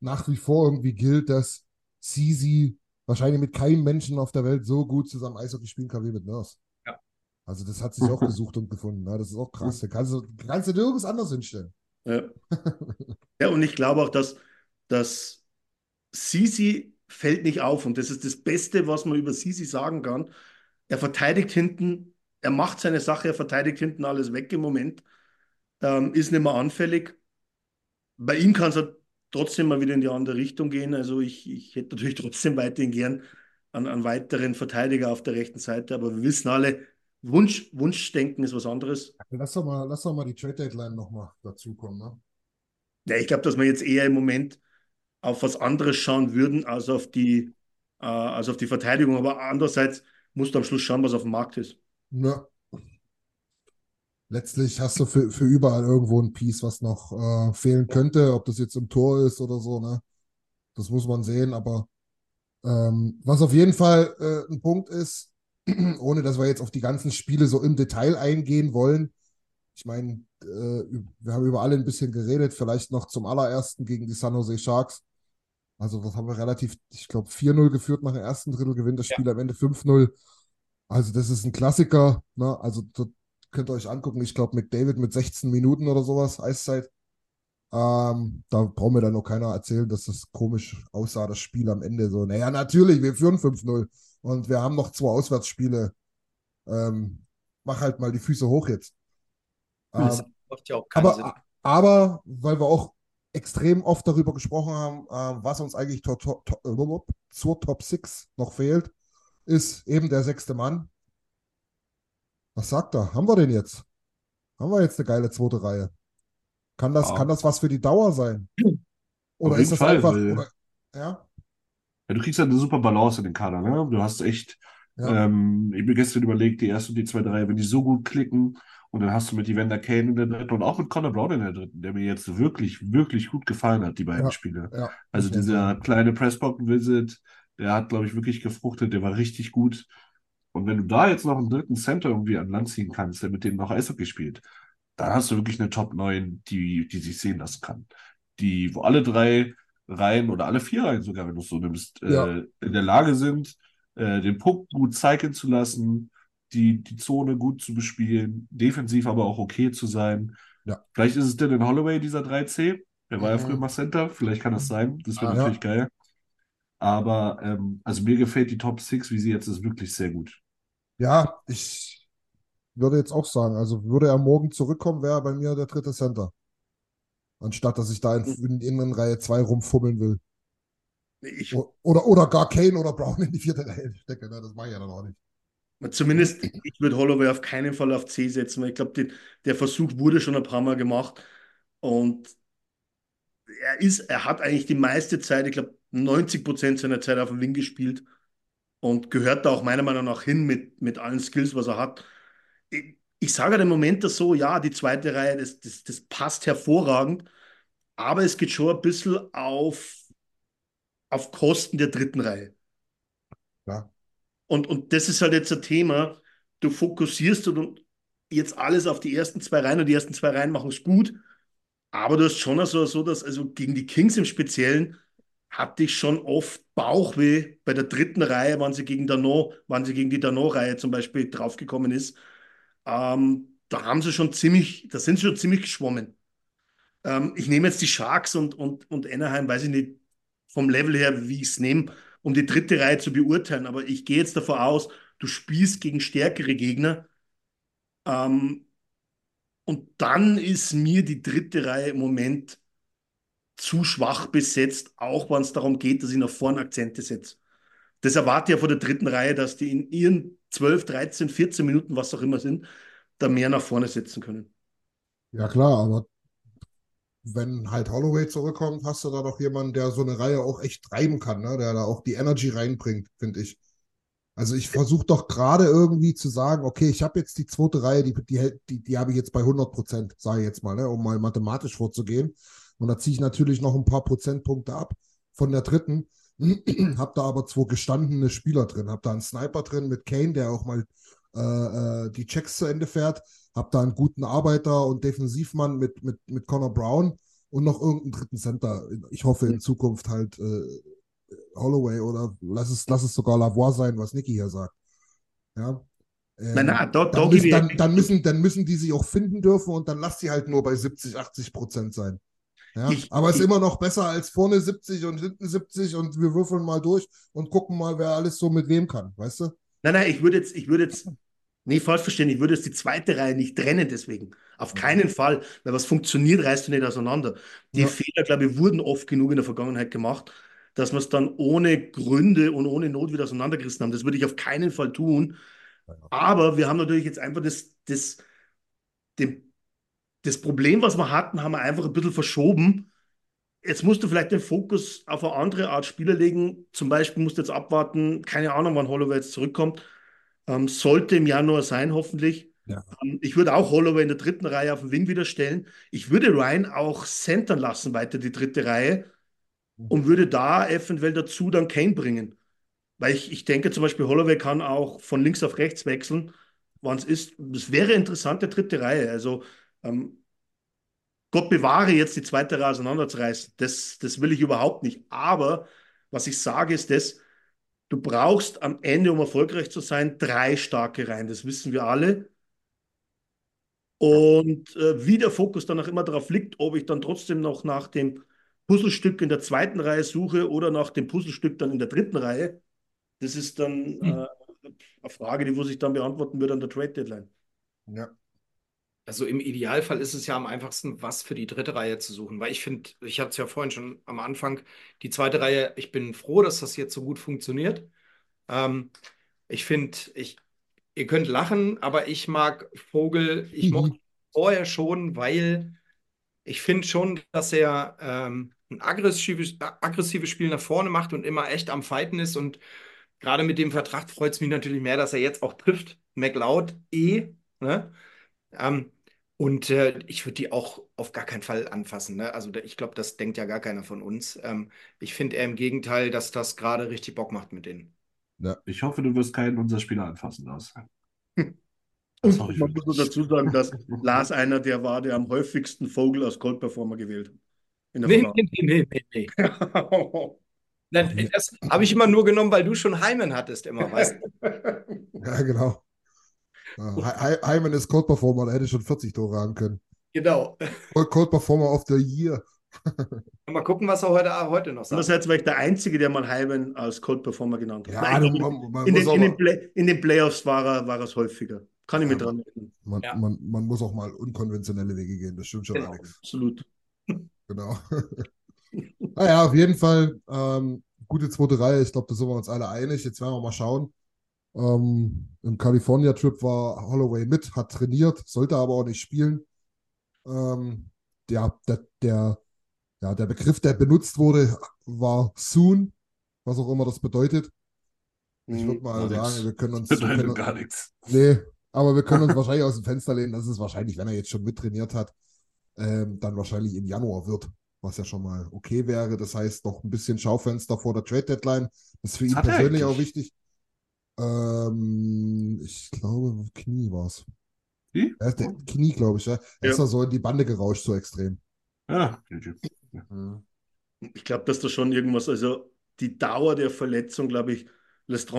nach wie vor irgendwie gilt, dass Sisi wahrscheinlich mit keinem Menschen auf der Welt so gut zusammen Eishockey spielen kann wie mit Nurse. Ja. Also das hat sich auch gesucht und gefunden. Ne? Das ist auch krass. Da kannst du, kannst du nirgends anders hinstellen. Ja, <laughs> ja und ich glaube auch, dass, dass Sisi fällt nicht auf und das ist das Beste, was man über Sisi sagen kann. Er verteidigt hinten, er macht seine Sache, er verteidigt hinten alles weg im Moment, ähm, ist nicht mehr anfällig. Bei ihm kann es halt trotzdem mal wieder in die andere Richtung gehen. Also ich, ich hätte natürlich <laughs> trotzdem weiterhin gern einen, einen weiteren Verteidiger auf der rechten Seite, aber wir wissen alle, Wunsch, Wunschdenken ist was anderes. Lass doch mal, lass doch mal die Trade Deadline nochmal dazukommen. Ne? Ja, ich glaube, dass wir jetzt eher im Moment auf was anderes schauen würden, als auf die, äh, als auf die Verteidigung. Aber andererseits musst du am Schluss schauen, was auf dem Markt ist. Ja. Letztlich hast du für, für überall irgendwo ein Piece, was noch äh, fehlen könnte, ob das jetzt im Tor ist oder so, ne? Das muss man sehen, aber ähm, was auf jeden Fall äh, ein Punkt ist, <clears throat> ohne dass wir jetzt auf die ganzen Spiele so im Detail eingehen wollen. Ich meine, wir haben über alle ein bisschen geredet, vielleicht noch zum allerersten gegen die San Jose Sharks. Also, was haben wir relativ, ich glaube, 4-0 geführt nach dem ersten Drittel, gewinnt das Spiel am Ende 5-0. Also, das ist ein Klassiker. Ne? Also, könnt ihr euch angucken. Ich glaube, McDavid mit 16 Minuten oder sowas, Eiszeit. Ähm, da braucht mir dann noch keiner erzählen, dass das komisch aussah, das Spiel am Ende. So, naja, natürlich, wir führen 5-0 und wir haben noch zwei Auswärtsspiele. Ähm, mach halt mal die Füße hoch jetzt. Das Ähm, macht ja auch keinen Sinn. aber, aber, weil wir auch extrem oft darüber gesprochen haben, äh, was uns eigentlich to to to äh, zur Top 6 noch fehlt, ist eben der sechste Mann. Was sagt er? Haben wir den jetzt? Haben wir jetzt eine geile zweite Reihe? Kann das, Ja. kann das was für die Dauer sein? Oder Auf ist jeden das Fall, einfach, oder, ja? Ja, du kriegst ja eine super Balance in den Kader, ne? Du hast echt, Ja. ähm, ich habe mir gestern überlegt, die erste und die zweite Reihe, wenn die so gut klicken, und dann hast du mit Evander Kane in der dritten und auch mit Connor Brown in der dritten, der mir jetzt wirklich, wirklich gut gefallen hat, die beiden Ja. Spiele. Ja, Also dieser kleine Pressbox-Visit, der hat, glaube ich, wirklich gefruchtet, der war richtig gut. Und wenn du da jetzt noch einen dritten Center irgendwie an Land ziehen kannst, der mit denen noch Eishockey spielt, dann hast du wirklich eine Top 9, die, die sich sehen lassen kann. Die, wo alle drei Reihen oder alle vier Reihen sogar, wenn du es so nimmst, Ja. äh, in der Lage sind, äh, den Puck gut zeigen zu lassen, die, die Zone gut zu bespielen, defensiv aber auch okay zu sein. Ja. Vielleicht ist es Dylan Holloway, dieser 3C. Der war ja Mhm. früher mal Center. Vielleicht kann das sein. Das wäre Ah, natürlich geil. Aber ähm, also mir gefällt die Top 6, wie sie jetzt ist, wirklich sehr gut. Ja, ich, würde jetzt auch sagen, also würde er morgen zurückkommen, wäre er bei mir der dritte Center. Anstatt dass ich da in, in, in Reihe 2 rumfummeln will. Ich, Oder, oder gar Kane oder Brown in die vierte Reihe stecke. Ne? Das mache ich ja dann auch nicht. Zumindest, ich würde Holloway auf keinen Fall auf C setzen, weil ich glaube, der Versuch wurde schon ein paar Mal gemacht. Und er ist, er hat eigentlich die meiste Zeit, ich glaube, 90 Prozent seiner Zeit auf dem Wing gespielt und gehört da auch meiner Meinung nach hin mit, mit allen Skills, was er hat. Ich, ich sage halt im Moment das so, ja, die zweite Reihe, das, das, das passt hervorragend, aber es geht schon ein bisschen auf, auf Kosten der dritten Reihe. Ja. Und, und das ist halt jetzt ein Thema, du fokussierst und jetzt alles auf die ersten zwei Reihen und die ersten zwei Reihen machen es gut, aber du hast schon so, so, dass, also gegen die Kings im Speziellen, hatte ich schon oft Bauchweh bei der dritten Reihe, wann sie gegen Dano, wann sie gegen die Dano-Reihe zum Beispiel draufgekommen ist. Ähm, da haben sie schon ziemlich, da sind sie schon ziemlich geschwommen. Ähm, ich nehme jetzt die Sharks und, und, und Anaheim, weiß ich nicht vom Level her, wie ich es nehme, um die dritte Reihe zu beurteilen, aber ich gehe jetzt davon aus, du spielst gegen stärkere Gegner. Ähm, und dann ist mir die dritte Reihe im Moment zu schwach besetzt, auch wenn es darum geht, dass ich nach vorne Akzente setze. Das erwarte ich ja von der dritten Reihe, dass die in ihren 12, 13, 14 Minuten, was auch immer sind, da mehr nach vorne setzen können. Ja, klar, aber wenn halt Holloway zurückkommt, hast du da doch jemanden, der so eine Reihe auch echt treiben kann, ne? der da auch die Energy reinbringt, finde ich. Also ich versuche doch gerade irgendwie zu sagen, okay, ich habe jetzt die zweite Reihe, die, die, die, die habe ich jetzt bei 100 Prozent, sage ich jetzt mal, ne? um mal mathematisch vorzugehen. Und da ziehe ich natürlich noch ein paar Prozentpunkte ab von der dritten. <clears throat> hab da aber zwei gestandene Spieler drin. Hab da einen Sniper drin mit Kane, der auch mal äh, äh, die Checks zu Ende fährt. Hab da einen guten Arbeiter und Defensivmann mit, mit, mit Connor Brown und noch irgendeinen dritten Center. Ich hoffe in Zukunft halt äh, Holloway oder lass es, lass es sogar Lavoie sein, was Niki hier sagt. Ja. Ähm, nein, nein, dort, dann, dort müssen, dann, dann, müssen, dann müssen die sich auch finden dürfen und dann lass sie halt nur bei 70, 80 Prozent sein. Ja, Ich- aber es ist immer noch besser als vorne 70 und hinten 70 und wir würfeln mal durch und gucken mal, wer alles so mit wem kann, weißt du? Nein, nein, ich würde jetzt, ich würde jetzt, nee, falsch verstehen, ich würde jetzt die zweite Reihe nicht trennen deswegen. Auf keinen Fall, weil was funktioniert, reißt du nicht auseinander. Die Ja. Fehler, glaube ich, wurden oft genug in der Vergangenheit gemacht, dass wir es dann ohne Gründe und ohne Not wieder auseinandergerissen haben. Das würde ich auf keinen Fall tun. Aber wir haben natürlich jetzt einfach das, das, dem, das Problem, was wir hatten, haben wir einfach ein bisschen verschoben. Jetzt musst du vielleicht den Fokus auf eine andere Art Spieler legen. Zum Beispiel musst du jetzt abwarten, keine Ahnung, wann Holloway jetzt zurückkommt. Ähm, sollte im Januar sein, hoffentlich. Ja. Ähm, ich würde auch Holloway in der dritten Reihe auf den Wing wieder stellen. Ich würde Ryan auch centern lassen, weiter die dritte Reihe. Und würde da eventuell dazu dann Kane bringen. Weil ich, ich denke zum Beispiel, Holloway kann auch von links auf rechts wechseln, wann es ist. Das wäre interessante dritte Reihe. Also ähm, Gott bewahre jetzt die zweite Reihe auseinanderzureißen. Das, das will ich überhaupt nicht. Aber was ich sage, ist das, du brauchst am Ende, um erfolgreich zu sein, drei starke Reihen. Das wissen wir alle. Und äh, wie der Fokus dann auch immer darauf liegt, ob ich dann trotzdem noch nach dem Puzzlestück in der zweiten Reihe suche oder nach dem Puzzlestück dann in der dritten Reihe, das ist dann äh, eine Frage, die wo sich dann beantworten wird an der Trade Deadline. Ja. Also im Idealfall ist es ja am einfachsten, was für die dritte Reihe zu suchen, weil ich finde, ich hatte es ja vorhin schon am Anfang, die zweite Reihe, ich bin froh, dass das jetzt so gut funktioniert. Ähm, ich finde, ich, ihr könnt lachen, aber ich mag Vogel, ich Mhm. mochte ihn vorher schon, weil ich finde schon, dass er ähm, ein aggressives, aggressives Spiel nach vorne macht und immer echt am Fighten ist und gerade mit dem Vertrag freut es mich natürlich mehr, dass er jetzt auch trifft. McLeod eh, ne? Ähm, und äh, ich würde die auch auf gar keinen Fall anfassen. Ne? Also ich glaube, das denkt ja gar keiner von uns. Ähm, ich finde eher im Gegenteil, dass das gerade richtig Bock macht mit denen. Ich hoffe, du wirst keinen unserer Spieler anfassen, Lars. <laughs> Das hoffe ich man muss nur wirklich. dazu sagen, dass <laughs> Lars einer der war, der am häufigsten Vogel als Cold Performer gewählt hat. Nee, nee, nee, nee, nee. <laughs> Nein, das habe ich immer nur genommen, weil du schon Heimen hattest, immer, weißt du? Ja, genau. Ja, He- He- Hyman ist Code Performer, der hätte schon 40 Tore haben können. Genau. Code Performer of the Year. <laughs> Mal gucken, was er heute, heute noch sagt. Andererseits war ich der Einzige, der mal Hyman als Cold Performer genannt hat. Ja, Nein, man- man in, den, in, den Play, in den Playoffs war er, war es häufiger. Kann ich Ja, mich dran erinnern. Man, Ja. man, man muss auch mal unkonventionelle Wege gehen, das stimmt schon, Genau. Alex. Absolut. Genau. <laughs> naja, auf jeden Fall ähm, gute zweite Reihe. Ich glaube, da sind wir uns alle einig. Jetzt werden wir mal schauen. Ähm, Im California-Trip war Holloway mit, hat trainiert, sollte aber auch nicht spielen. Ähm, ja, der, der, ja, der Begriff, der benutzt wurde, war soon, was auch immer das bedeutet. Ich würde mal Gar sagen, wir können uns. Bedeutet können, gar nichts. Nee, aber wir können uns <laughs> wahrscheinlich aus dem Fenster lehnen, dass es wahrscheinlich, wenn er jetzt schon mittrainiert hat, ähm, dann wahrscheinlich im Januar wird, was ja schon mal okay wäre. Das heißt, noch ein bisschen Schaufenster vor der Trade Deadline. Das ist für ihn hat er persönlich auch wichtig. Ähm, ich glaube, Knie war es. Wie? Ja, der Knie, glaube ich, ja. Er ist Ja. so in die Bande gerauscht, so extrem. Ja, GG. Ich glaube, dass da schon irgendwas, also die Dauer der Verletzung, glaube ich, lässt,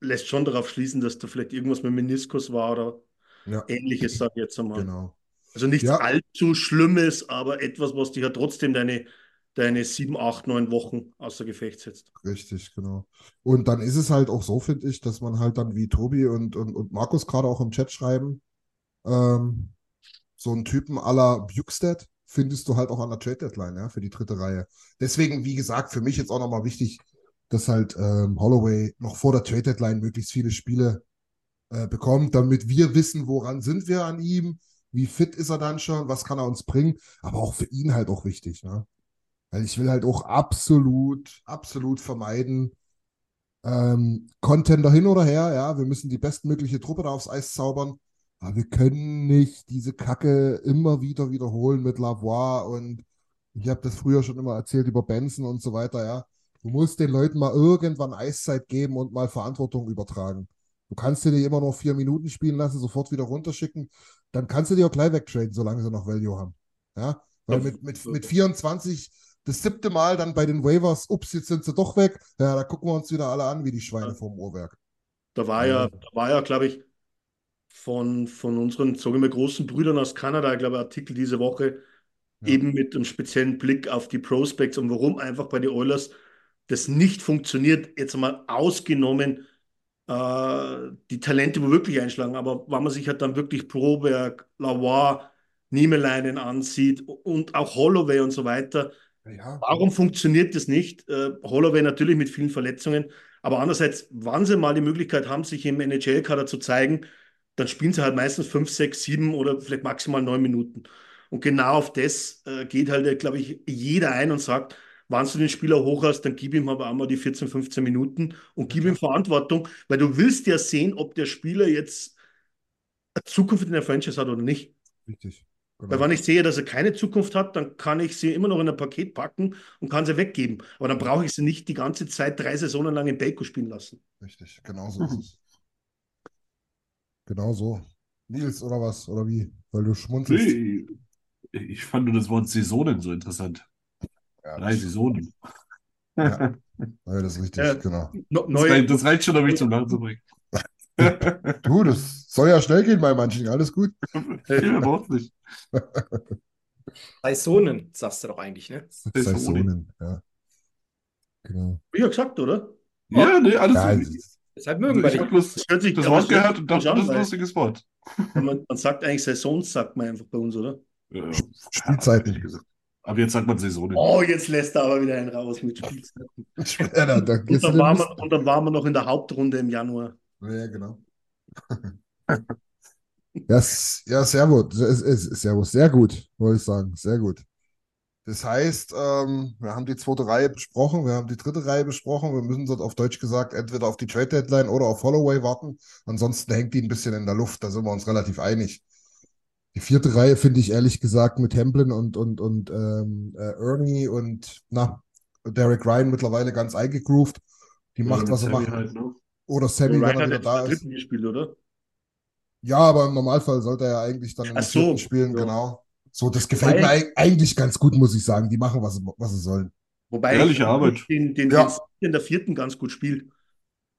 lässt schon darauf schließen, dass da vielleicht irgendwas mit Meniskus war oder Ja, ähnliches, sage ich jetzt einmal. genau. Also nichts Ja. allzu Schlimmes, aber etwas, was dich ja trotzdem deine, deine sieben, acht, neun Wochen außer Gefecht setzt. Richtig, genau. Und dann ist es halt auch so, finde ich, dass man halt dann, wie Tobi und, und, und Markus gerade auch im Chat schreiben, ähm, so einen Typen la Bukestead findest du halt auch an der Trade Deadline, ja, für die dritte Reihe. Deswegen, wie gesagt, für mich jetzt auch nochmal wichtig, dass halt ähm, Holloway noch vor der Trade Deadline möglichst viele Spiele äh, bekommt, damit wir wissen, woran sind wir an ihm, wie fit ist er dann schon, was kann er uns bringen, aber auch für ihn halt auch wichtig, ne? Weil ich will halt auch absolut, absolut vermeiden, ähm, Contender hin oder her, ja, wir müssen die bestmögliche Truppe da aufs Eis zaubern, aber wir können nicht diese Kacke immer wieder wiederholen mit Lavoie und ich habe das früher schon immer erzählt über Benson und so weiter, ja. Du musst den Leuten mal irgendwann Eiszeit geben und mal Verantwortung übertragen. Du kannst dir nicht immer nur vier Minuten spielen lassen, sofort wieder runterschicken. Dann kannst du die auch gleich wegtraden, solange sie noch Value haben. Ja, weil mit, mit, mit 24 das siebte Mal dann bei den Waivers, ups, jetzt sind sie doch weg. Ja, da gucken wir uns wieder alle an, wie die Schweine vorm Uhrwerk. Da war ja, Ja. da war ja, glaube ich, von, von unseren, sagen wir, großen Brüdern aus Kanada, ich glaube, ein Artikel diese Woche, Ja. eben mit einem speziellen Blick auf die Prospects und warum einfach bei den Oilers das nicht funktioniert, jetzt mal ausgenommen äh, die Talente, wo wirklich einschlagen. Aber wenn man sich halt dann wirklich Proberg, Lavoie, Niemeleinen ansieht und auch Holloway und so weiter, Ja, Warum funktioniert das nicht? Äh, Holloway natürlich mit vielen Verletzungen, aber andererseits, wann sie mal die Möglichkeit haben, sich im NHL-Kader zu zeigen, dann spielen sie halt meistens fünf, sechs, sieben oder vielleicht maximal neun Minuten. Und genau auf das äh, geht halt, glaube ich, jeder ein und sagt, wenn du den Spieler hoch hast, dann gib ihm aber einmal die 14, 15 Minuten und gib ihm Verantwortung, weil du willst ja sehen, ob der Spieler jetzt eine Zukunft in der Franchise hat oder nicht. richtig. Weil Genau. wenn ich sehe, dass er keine Zukunft hat, dann kann ich sie immer noch in ein Paket packen und kann sie weggeben. Aber dann brauche ich sie nicht die ganze Zeit drei Saisonen lang in Baco spielen lassen. Richtig, genau so <laughs> ist es. Genau so. Nils, oder was? Oder wie? Weil du schmunzelst. Nee, ich fand nur das Wort Saisonen so interessant. Ja, Drei Saisonen. Ja. ja, das ist richtig, Ja. genau. No, Das neue, reicht, das reicht schon, um mich zum Lachen zu bringen. Du, das soll ja schnell gehen bei manchen, alles gut. Viel überhaupt nicht. <laughs> Saisonen, sagst du doch eigentlich, ne? Saisonen. Ja. Genau. wie ja gesagt, oder? Ja, nee, alles Ja, gut. es- Deshalb mögen wir Ich dich. habe bloß Das Wort gehört und dachte, das ist ein lustiges Wort. Man, man sagt eigentlich Saisons, sagt man einfach bei uns, oder? Ja, Spielzeiten. gesagt. Aber jetzt sagt man Saisonen. Oh, jetzt lässt er aber wieder einen raus mit <laughs> Spielzeiten. Ja, da, Und dann, waren wir, und dann waren wir noch in der Hauptrunde im Januar. Ja, genau. <laughs> Ja, s- ja, sehr gut. Servus, sehr gut, wollte ich sagen. Sehr gut. Das heißt, ähm, wir haben die zweite Reihe besprochen, wir haben die dritte Reihe besprochen. Wir müssen dort auf Deutsch gesagt entweder auf die Trade Deadline oder auf Holloway warten. Ansonsten hängt die ein bisschen in der Luft. Da sind wir uns relativ einig. Die vierte Reihe finde ich ehrlich gesagt mit Hamblin und, und, und ähm, äh, Ernie und na, Derek Ryan mittlerweile ganz eingegroovt. Die macht, mit was sie macht. halt, ne? Oder Sammy, wenn Ryan er hat wieder da den ist. dritten gespielt, oder? Ja, aber im Normalfall sollte er ja eigentlich dann in Ach den vierten so, spielen, ja. genau. So, das gefällt mir Wobei- eig- eigentlich ganz gut, muss ich sagen. Die machen, was sie, was sie sollen. Wobei Ehrliche ich Arbeit. den, den, Ja. den in der vierten ganz gut spielt.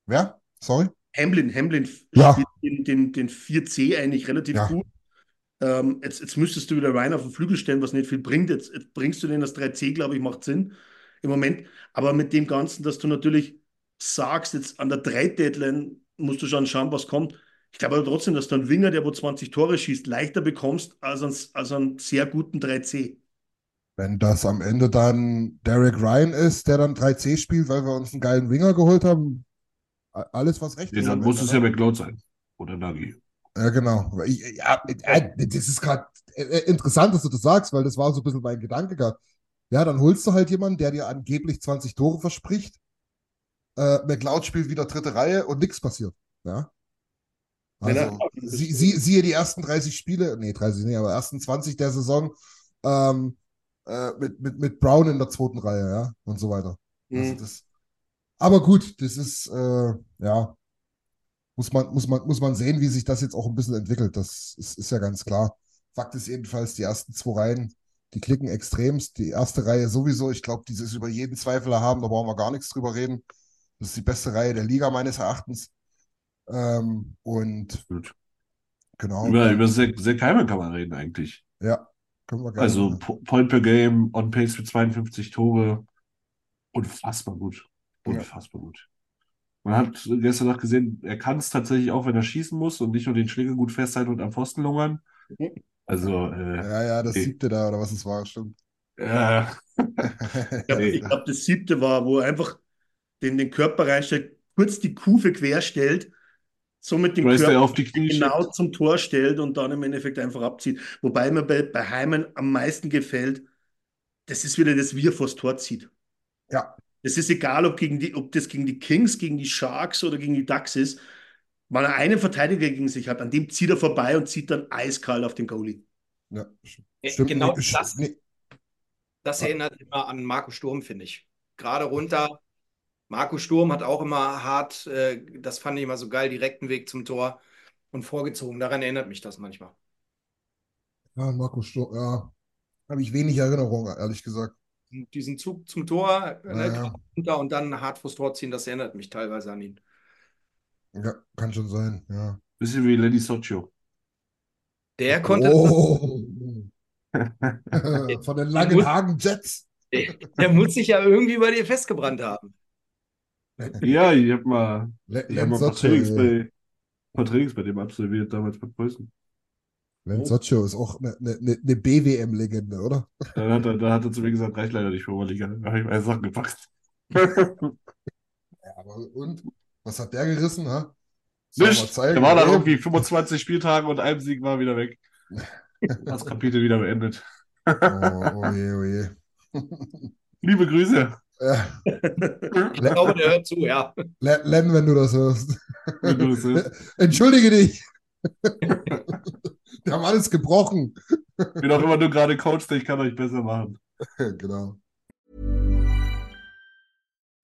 Wer? Sorry? Hamlin, Hamlin Ja. spielt den, den, den 4C eigentlich relativ Ja. gut. Ähm, jetzt, jetzt müsstest du wieder Ryan auf den Flügel stellen, was nicht viel bringt. Jetzt, jetzt bringst du den das 3C, glaube ich, macht Sinn im Moment. Aber mit dem Ganzen, dass du natürlich sagst, jetzt an der 3-Deadline musst du schon schauen, was kommt. Ich glaube aber trotzdem, dass du einen Winger, der wo 20 Tore schießt, leichter bekommst als einen, als einen sehr guten 3C. Wenn das am Ende dann Derek Ryan ist, der dann 3C spielt, weil wir uns einen geilen Winger geholt haben, alles was recht Nee, ist. dann muss Ende, es ja McLeod sein. Oder Nagy. Ja, genau. Ja, äh, das ist gerade interessant, dass du das sagst, weil das war so ein bisschen mein Gedanke gerade. Ja, dann holst du halt jemanden, der dir angeblich 20 Tore verspricht. Äh, McLeod spielt wieder dritte Reihe und nichts passiert. Ja. Also, sie, sie, siehe die ersten 30 Spiele, nee, 30 nicht, aber ersten 20 der Saison ähm, äh, mit, mit, mit Brown in der zweiten Reihe, ja, und so weiter. Also Mhm. das, aber gut, das ist, äh, ja, muss man, muss man, muss man sehen, wie sich das jetzt auch ein bisschen entwickelt. Das ist, ist ja ganz klar. Fakt ist jedenfalls, die ersten zwei Reihen, die klicken extremst. Die erste Reihe sowieso, ich glaube, dieses über jeden Zweifel erhaben, da brauchen wir gar nichts drüber reden. Das ist die beste Reihe der Liga meines Erachtens. Ähm, und Gut. genau, Über, über Zach, Zach Hyman kann man reden eigentlich. ja, können wir gerne Also machen. Po- Point per Game, on pace für 52 Tore. Unfassbar gut. Ja. Unfassbar gut. Man hat gestern Nacht gesehen, er kann es tatsächlich auch, wenn er schießen muss und nicht nur den Schläger gut festhalten und am Pfosten lungern. Also, äh, Ja, ja, das siebte da, oder was es war, stimmt. äh, <laughs> Ich glaube, glaub, das siebte war, wo er einfach den, den Körper reinstellt, kurz die Kufe quer stellt, so mit dem Bryce der Körper auf die Knie genau schickt. zum Tor stellt und dann im Endeffekt einfach abzieht. Wobei mir bei, bei Heimen am meisten gefällt, das ist wieder das, wie er vors Tor zieht. Ja, Es ist egal, ob, gegen die, ob das gegen die Kings, gegen die Sharks oder gegen die Ducks ist. Wenn er einen Verteidiger gegen sich hat, an dem zieht er vorbei und zieht dann eiskalt auf den Goalie. ja. Äh, Stimmt, genau das, das erinnert immer an Marco Sturm, finde ich. Gerade runter. Marco Sturm hat auch immer hart, äh, das fand ich immer so geil, direkten Weg zum Tor und vorgezogen. Daran erinnert mich das manchmal. ja, Marco Sturm, ja, habe ich wenig Erinnerung, ehrlich gesagt. Diesen Zug zum Tor, äh, ne, Ja. runter und dann hart vors Tor ziehen, das erinnert mich teilweise an ihn. Ja, kann schon sein, ja. Bisschen wie Lenny Soccio. Der konnte, Oh. <laughs> Von den Langenhagen Jets. der muss sich ja irgendwie bei dir festgebrannt haben. <laughs> Ja, ich habe mal, ich hab mal ein paar Trainings bei, paar Trainings bei dem absolviert, damals bei Preußen. Lenzoccio ist auch eine, eine, eine BWM-Legende, oder? Dann hat er, da hat er zu mir gesagt, reicht leider nicht für Oberliga. Da habe ich meine Sachen gepackt. Ja, aber und? Was hat der gerissen, ha? Nicht. Der war dann irgendwie 25 Spieltage und ein Sieg war wieder weg. <laughs> Das Kapitel wieder beendet. Oh, oh je, oh je. Liebe Grüße. Ja, Ich glaube, der hört zu, ja. Len, Len, wenn du das hörst. Wenn du das hörst. <laughs> Entschuldige dich. Wir haben alles gebrochen. Bin auch immer nur gerade Coach, ich kann euch besser machen. <laughs> Genau.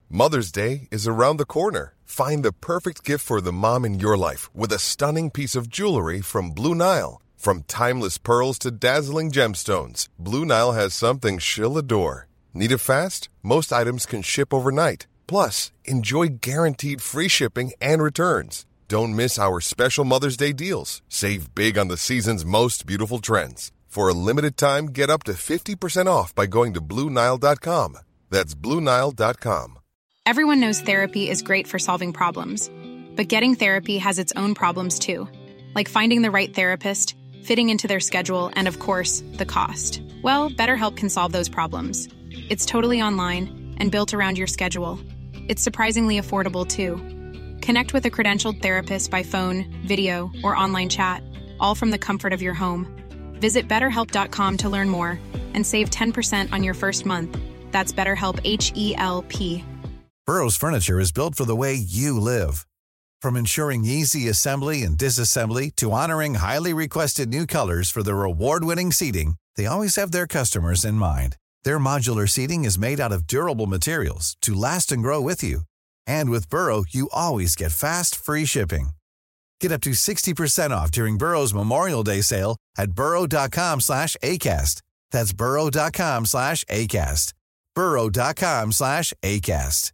Mother's Day is around the corner. Find the perfect gift for the mom in your life with a stunning piece of jewelry from Blue Nile. From timeless pearls to dazzling gemstones, Blue Nile has something she'll adore. Need it fast? Most items can ship overnight. Plus, enjoy guaranteed free shipping and returns. Don't miss our special Mother's Day deals. Save big on the season's most beautiful trends. For a limited time, get up to 50% off by going to BlueNile.com. That's BlueNile.com. Everyone knows therapy is great for solving problems, but getting therapy has its own problems too, like finding the right therapist, fitting into their schedule, and of course, the cost. Well, BetterHelp can solve those problems. It's totally online and built around your schedule. It's surprisingly affordable too. Connect with a credentialed therapist by phone, video, or online chat, all from the comfort of your home. Visit betterhelp.com to learn more and save 10% on your first month. That's BetterHelp H E L P. Burrow's furniture is built for the way you live. From ensuring easy assembly and disassembly to honoring highly requested new colors for their award-winning seating, they always have their customers in mind. Their modular seating is made out of durable materials to last and grow with you. And with Burrow, you always get fast, free shipping. Get up to 60% off during Burrow's Memorial Day sale at burrow.com slash ACAST. That's burrow.com slash ACAST. burrow.com slash ACAST.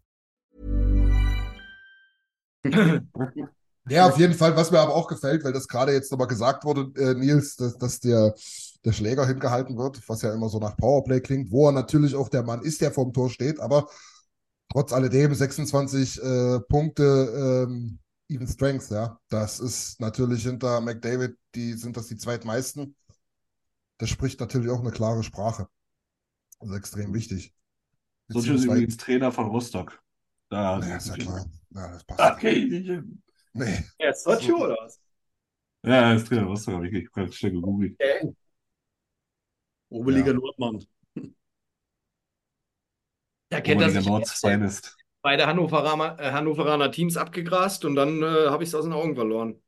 Ja, auf jeden Fall, was mir aber auch gefällt, weil das gerade jetzt nochmal gesagt wurde, äh, Nils, dass, dass der, der Schläger hingehalten wird, was ja immer so nach Powerplay klingt, wo er natürlich auch der Mann ist, der vorm Tor steht, aber trotz alledem 26 äh, Punkte, ähm, Even Strength, ja. Das ist natürlich hinter McDavid, die sind das die zweitmeisten. Das spricht natürlich auch eine klare Sprache. Das ist extrem wichtig. So ist übrigens Trainer von Rostock. Da Ja, ist ja klar. Ja, das passt. Okay. Nee. Ja, Sochi oder was? Ja, er ist Trainer von Rostock, habe ich gerade schnell gegoogelt. Okay. Oberliga Ja. Nordmann. Da kennt er Oberliga sich Nords Finest. beide Hannoveraner, äh, Hannoveraner Teams abgegrast und dann äh, habe ich es aus den Augen verloren.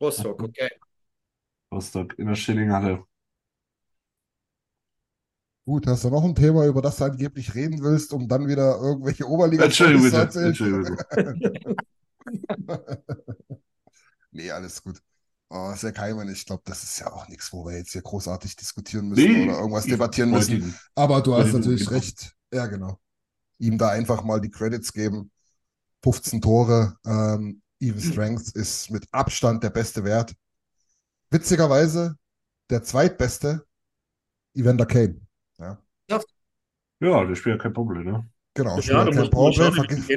Rostock, <laughs> okay. Rostock in der Schillinghalle. Gut, hast du noch ein Thema, über das du angeblich reden willst, um dann wieder irgendwelche Oberliga Entschuldigung zu bitte. erzählen? Entschuldigung. <laughs> Nee, alles gut. Oh, sehr Heimann, ich glaube, das ist ja auch nichts, wo wir jetzt hier großartig diskutieren müssen Nee, oder irgendwas debattieren müssen. ihn- Aber du hast natürlich genau. recht. Ja, genau. Ihm da einfach mal die Credits geben. 15 Tore, ähm, Even Strength ist mit Abstand der beste Wert. Witzigerweise der zweitbeste, Evander Kane. Ja, Ja, der spielt ja kein Problem, ne? genau. Ja, spielt da kein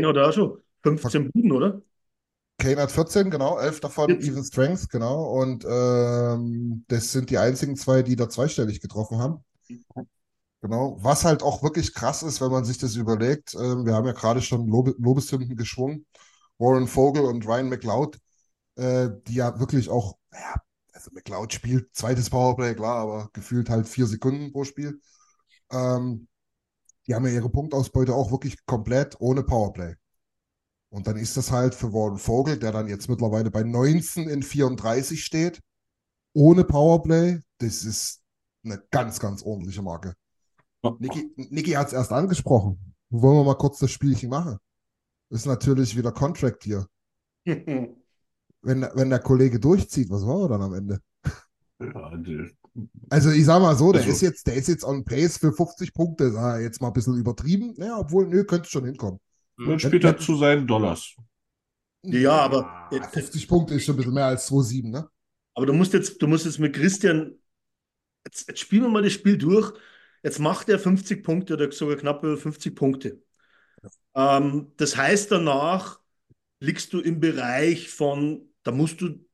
hat er auch schon 15 Buden, oder? Kane hat 14, genau, 11 davon 14. Even Strength, genau. Und ähm, das sind die einzigen zwei, die da zweistellig getroffen haben. Genau. Was halt auch wirklich krass ist, wenn man sich das überlegt, ähm, wir haben ja gerade schon Lobe Lobeshymnen geschwungen. Warren Vogel und Ryan McLeod, äh, die ja wirklich auch, ja, also McLeod spielt zweites Powerplay, klar, aber gefühlt halt vier Sekunden pro Spiel. Ähm, die haben ja ihre Punktausbeute auch wirklich komplett ohne Powerplay. Und dann ist das halt für Warren Vogel, der dann jetzt mittlerweile bei 19 in 34 steht, ohne Powerplay, das ist eine ganz, ganz ordentliche Marke. Niki, Niki hat es erst angesprochen. Wollen wir mal kurz das Spielchen machen? Ist natürlich wieder Contract hier. <laughs> Wenn, wenn der Kollege durchzieht, was machen wir dann am Ende? Also ich sag mal so, der Also- ist jetzt, der ist jetzt on pace für 50 Punkte, sag jetzt mal ein bisschen übertrieben. Ja, obwohl, nö, könnte schon hinkommen. Dann spielt er zu seinen Dollars. Ja, aber, Ah, 50 Punkte ist schon ein bisschen mehr als 2,7, ne? aber du musst jetzt, du musst jetzt mit Christian, jetzt, jetzt spielen wir mal das Spiel durch. Jetzt macht er 50 Punkte oder sogar knapp über 50 Punkte. Ähm, das heißt, danach liegst du im Bereich von, da musst du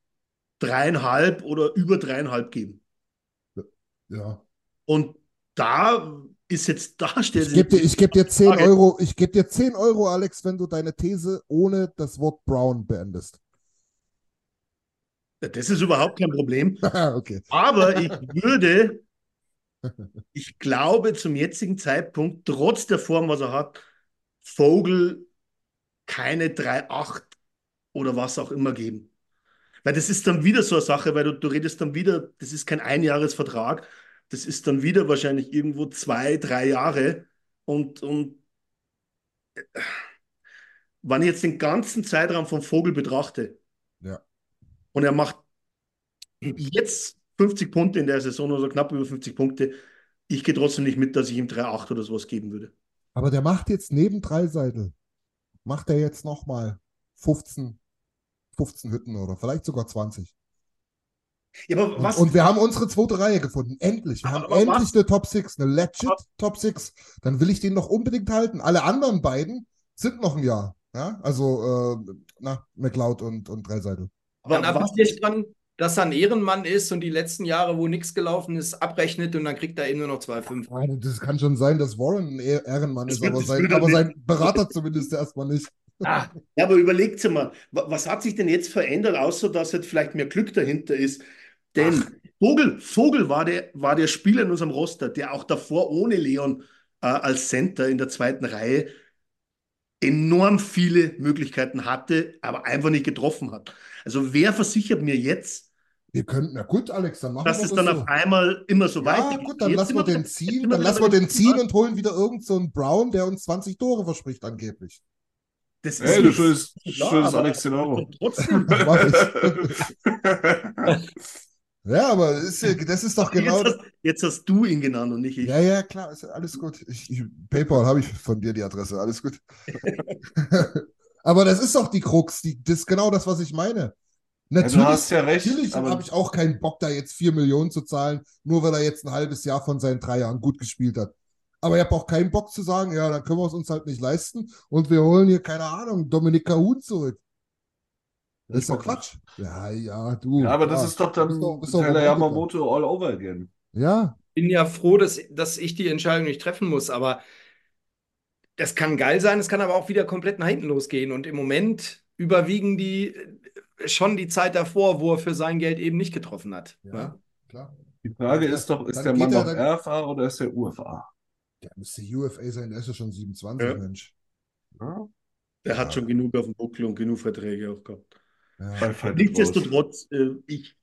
dreieinhalb oder über dreieinhalb geben. Ja. Und da ist jetzt, da stellt Ich gebe dir, ich geb dir 10 Frage. Euro, ich gebe dir 10 Euro, Alex, wenn du deine These ohne das Wort Brown beendest. das ist überhaupt kein Problem. <laughs> okay. Aber ich <laughs> würde, ich glaube zum jetzigen Zeitpunkt, trotz der Form, was er hat, Vogel keine 3,8 oder was auch immer geben. Weil das ist dann wieder so eine Sache, weil du, du redest dann wieder, das ist kein Einjahresvertrag, das ist dann wieder wahrscheinlich irgendwo zwei, drei Jahre. Und, und wenn ich jetzt den ganzen Zeitraum von Vogel betrachte, Ja. und er macht jetzt 50 Punkte in der Saison oder knapp über 50 Punkte. Ich gehe trotzdem nicht mit, dass ich ihm 3,8 oder sowas geben würde. Aber der macht jetzt neben Dreiseitel, macht er jetzt nochmal 15, 15 Hütten oder vielleicht sogar 20. Ja, aber Und, was, und wir haben unsere zweite Reihe gefunden. Endlich. Wir Aber- haben aber endlich was- eine Top 6, eine legit Aber- Top 6. Dann will ich den noch unbedingt halten. Alle anderen beiden sind noch ein Jahr. Ja, also, äh, na, McLeod und, und Dreiseitel. Dann aber was appelliere ich dran, dass er ein Ehrenmann ist und die letzten Jahre, wo nichts gelaufen ist, abrechnet und dann kriegt er eben nur noch 2,5. Nein, Das kann schon sein, dass Warren ein Ehr- Ehrenmann Das ist, aber sein, aber sein Berater zumindest erstmal nicht. Ja, aber überlegt mal, wa- was hat sich denn jetzt verändert, außer dass jetzt vielleicht mehr Glück dahinter ist? Denn Vogel, Vogel war der, war der Spieler in unserem Roster, der auch davor ohne Leon äh, als Center in der zweiten Reihe enorm viele Möglichkeiten hatte, aber einfach nicht getroffen hat. Also wer versichert mir jetzt, Wir könnten, na gut, Alex, dann machen dass wir es das dann so. auf einmal immer so Ja, weitergeht? gut, dann lassen wir den ziehen, dann lassen wir den ziehen und holen wieder irgend so einen Brown, der uns 20 Tore verspricht angeblich. Das ist Ey, du nicht- schönes, Ja, schönes Alex Tenaro. trotzdem, <laughs> <laughs> Mach <laughs> Ja, aber das ist, ja- das ist doch genau. jetzt, hast, jetzt hast du ihn genannt und nicht ich. Ja, ja, klar, ist ja alles gut. Ich, ich, PayPal habe ich von dir die Adresse, alles gut. <laughs> <laughs> aber das ist doch die Krux, die, das ist genau das, was ich meine. Ja, Natürlich, du hast ja recht, natürlich aber- habe ich auch keinen Bock, da jetzt 4 Millionen zu zahlen, nur weil er jetzt ein halbes Jahr von seinen drei Jahren gut gespielt hat. Aber ich habe auch keinen Bock zu sagen, ja, dann können wir es uns halt nicht leisten und wir holen hier, keine Ahnung, Dominik Cahun zurück. Das ist doch Quatsch. Ja, ja, du. Ja, aber das klar. ist doch dann Bist doch- bist Romantiker. Yamamoto all over again. Ja, bin ja froh, dass, dass ich die Entscheidung nicht treffen muss, aber das kann geil sein, es kann aber auch wieder komplett nach hinten losgehen. Und im Moment überwiegen die äh, schon die Zeit davor, wo er für sein Geld eben nicht getroffen hat. ja, ne? klar. Die Frage Ja, ist doch, ist der Mann noch RFA oder ist der UFA? Der müsste UFA sein, der ist ja schon 27, Ja. Mensch. Ja? Der hat schon genug auf dem Buckel und genug Verträge auch gehabt. Ja. Nichtsdestotrotz, äh, ich,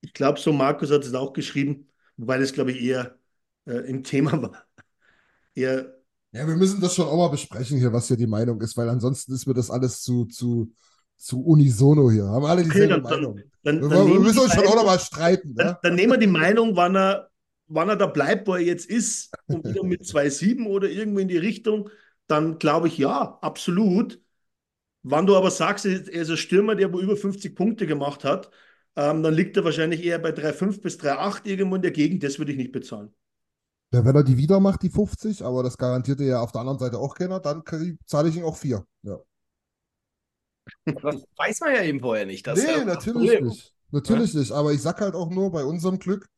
ich glaube, so Markus hat es auch geschrieben, wobei das, glaube ich, eher äh, im Thema war. <laughs> Eher, Ja, wir müssen das schon auch mal besprechen hier, was hier die Meinung ist, weil ansonsten ist mir das alles zu, zu, zu unisono hier. Haben alle okay, dieselbe dann, dann, Meinung. dann, Wir, dann, wir nehmen müssen wir uns die schon auch noch Meinung- mal streiten. dann, Ne? dann nehmen wir die Meinung, wann er, wann er da bleibt, wo er jetzt ist, und wieder mit 2,7 oder irgendwo in die Richtung, dann glaube ich, ja, absolut. Wann du aber sagst, er ist er ein Stürmer, der wo über 50 Punkte gemacht hat, ähm, dann liegt er wahrscheinlich eher bei 3,5 bis 3,8 irgendwo in der Gegend. Das würde ich nicht bezahlen. Ja, wenn er die wieder macht, die 50, aber das garantierte ja auf der anderen Seite auch keiner, dann zahle ich ihm auch vier. Ja. Das weiß man ja eben vorher nicht. Das ist nee, ja das natürlich Problem. nicht. Natürlich nicht. Aber ich sag halt auch nur, bei unserem Glück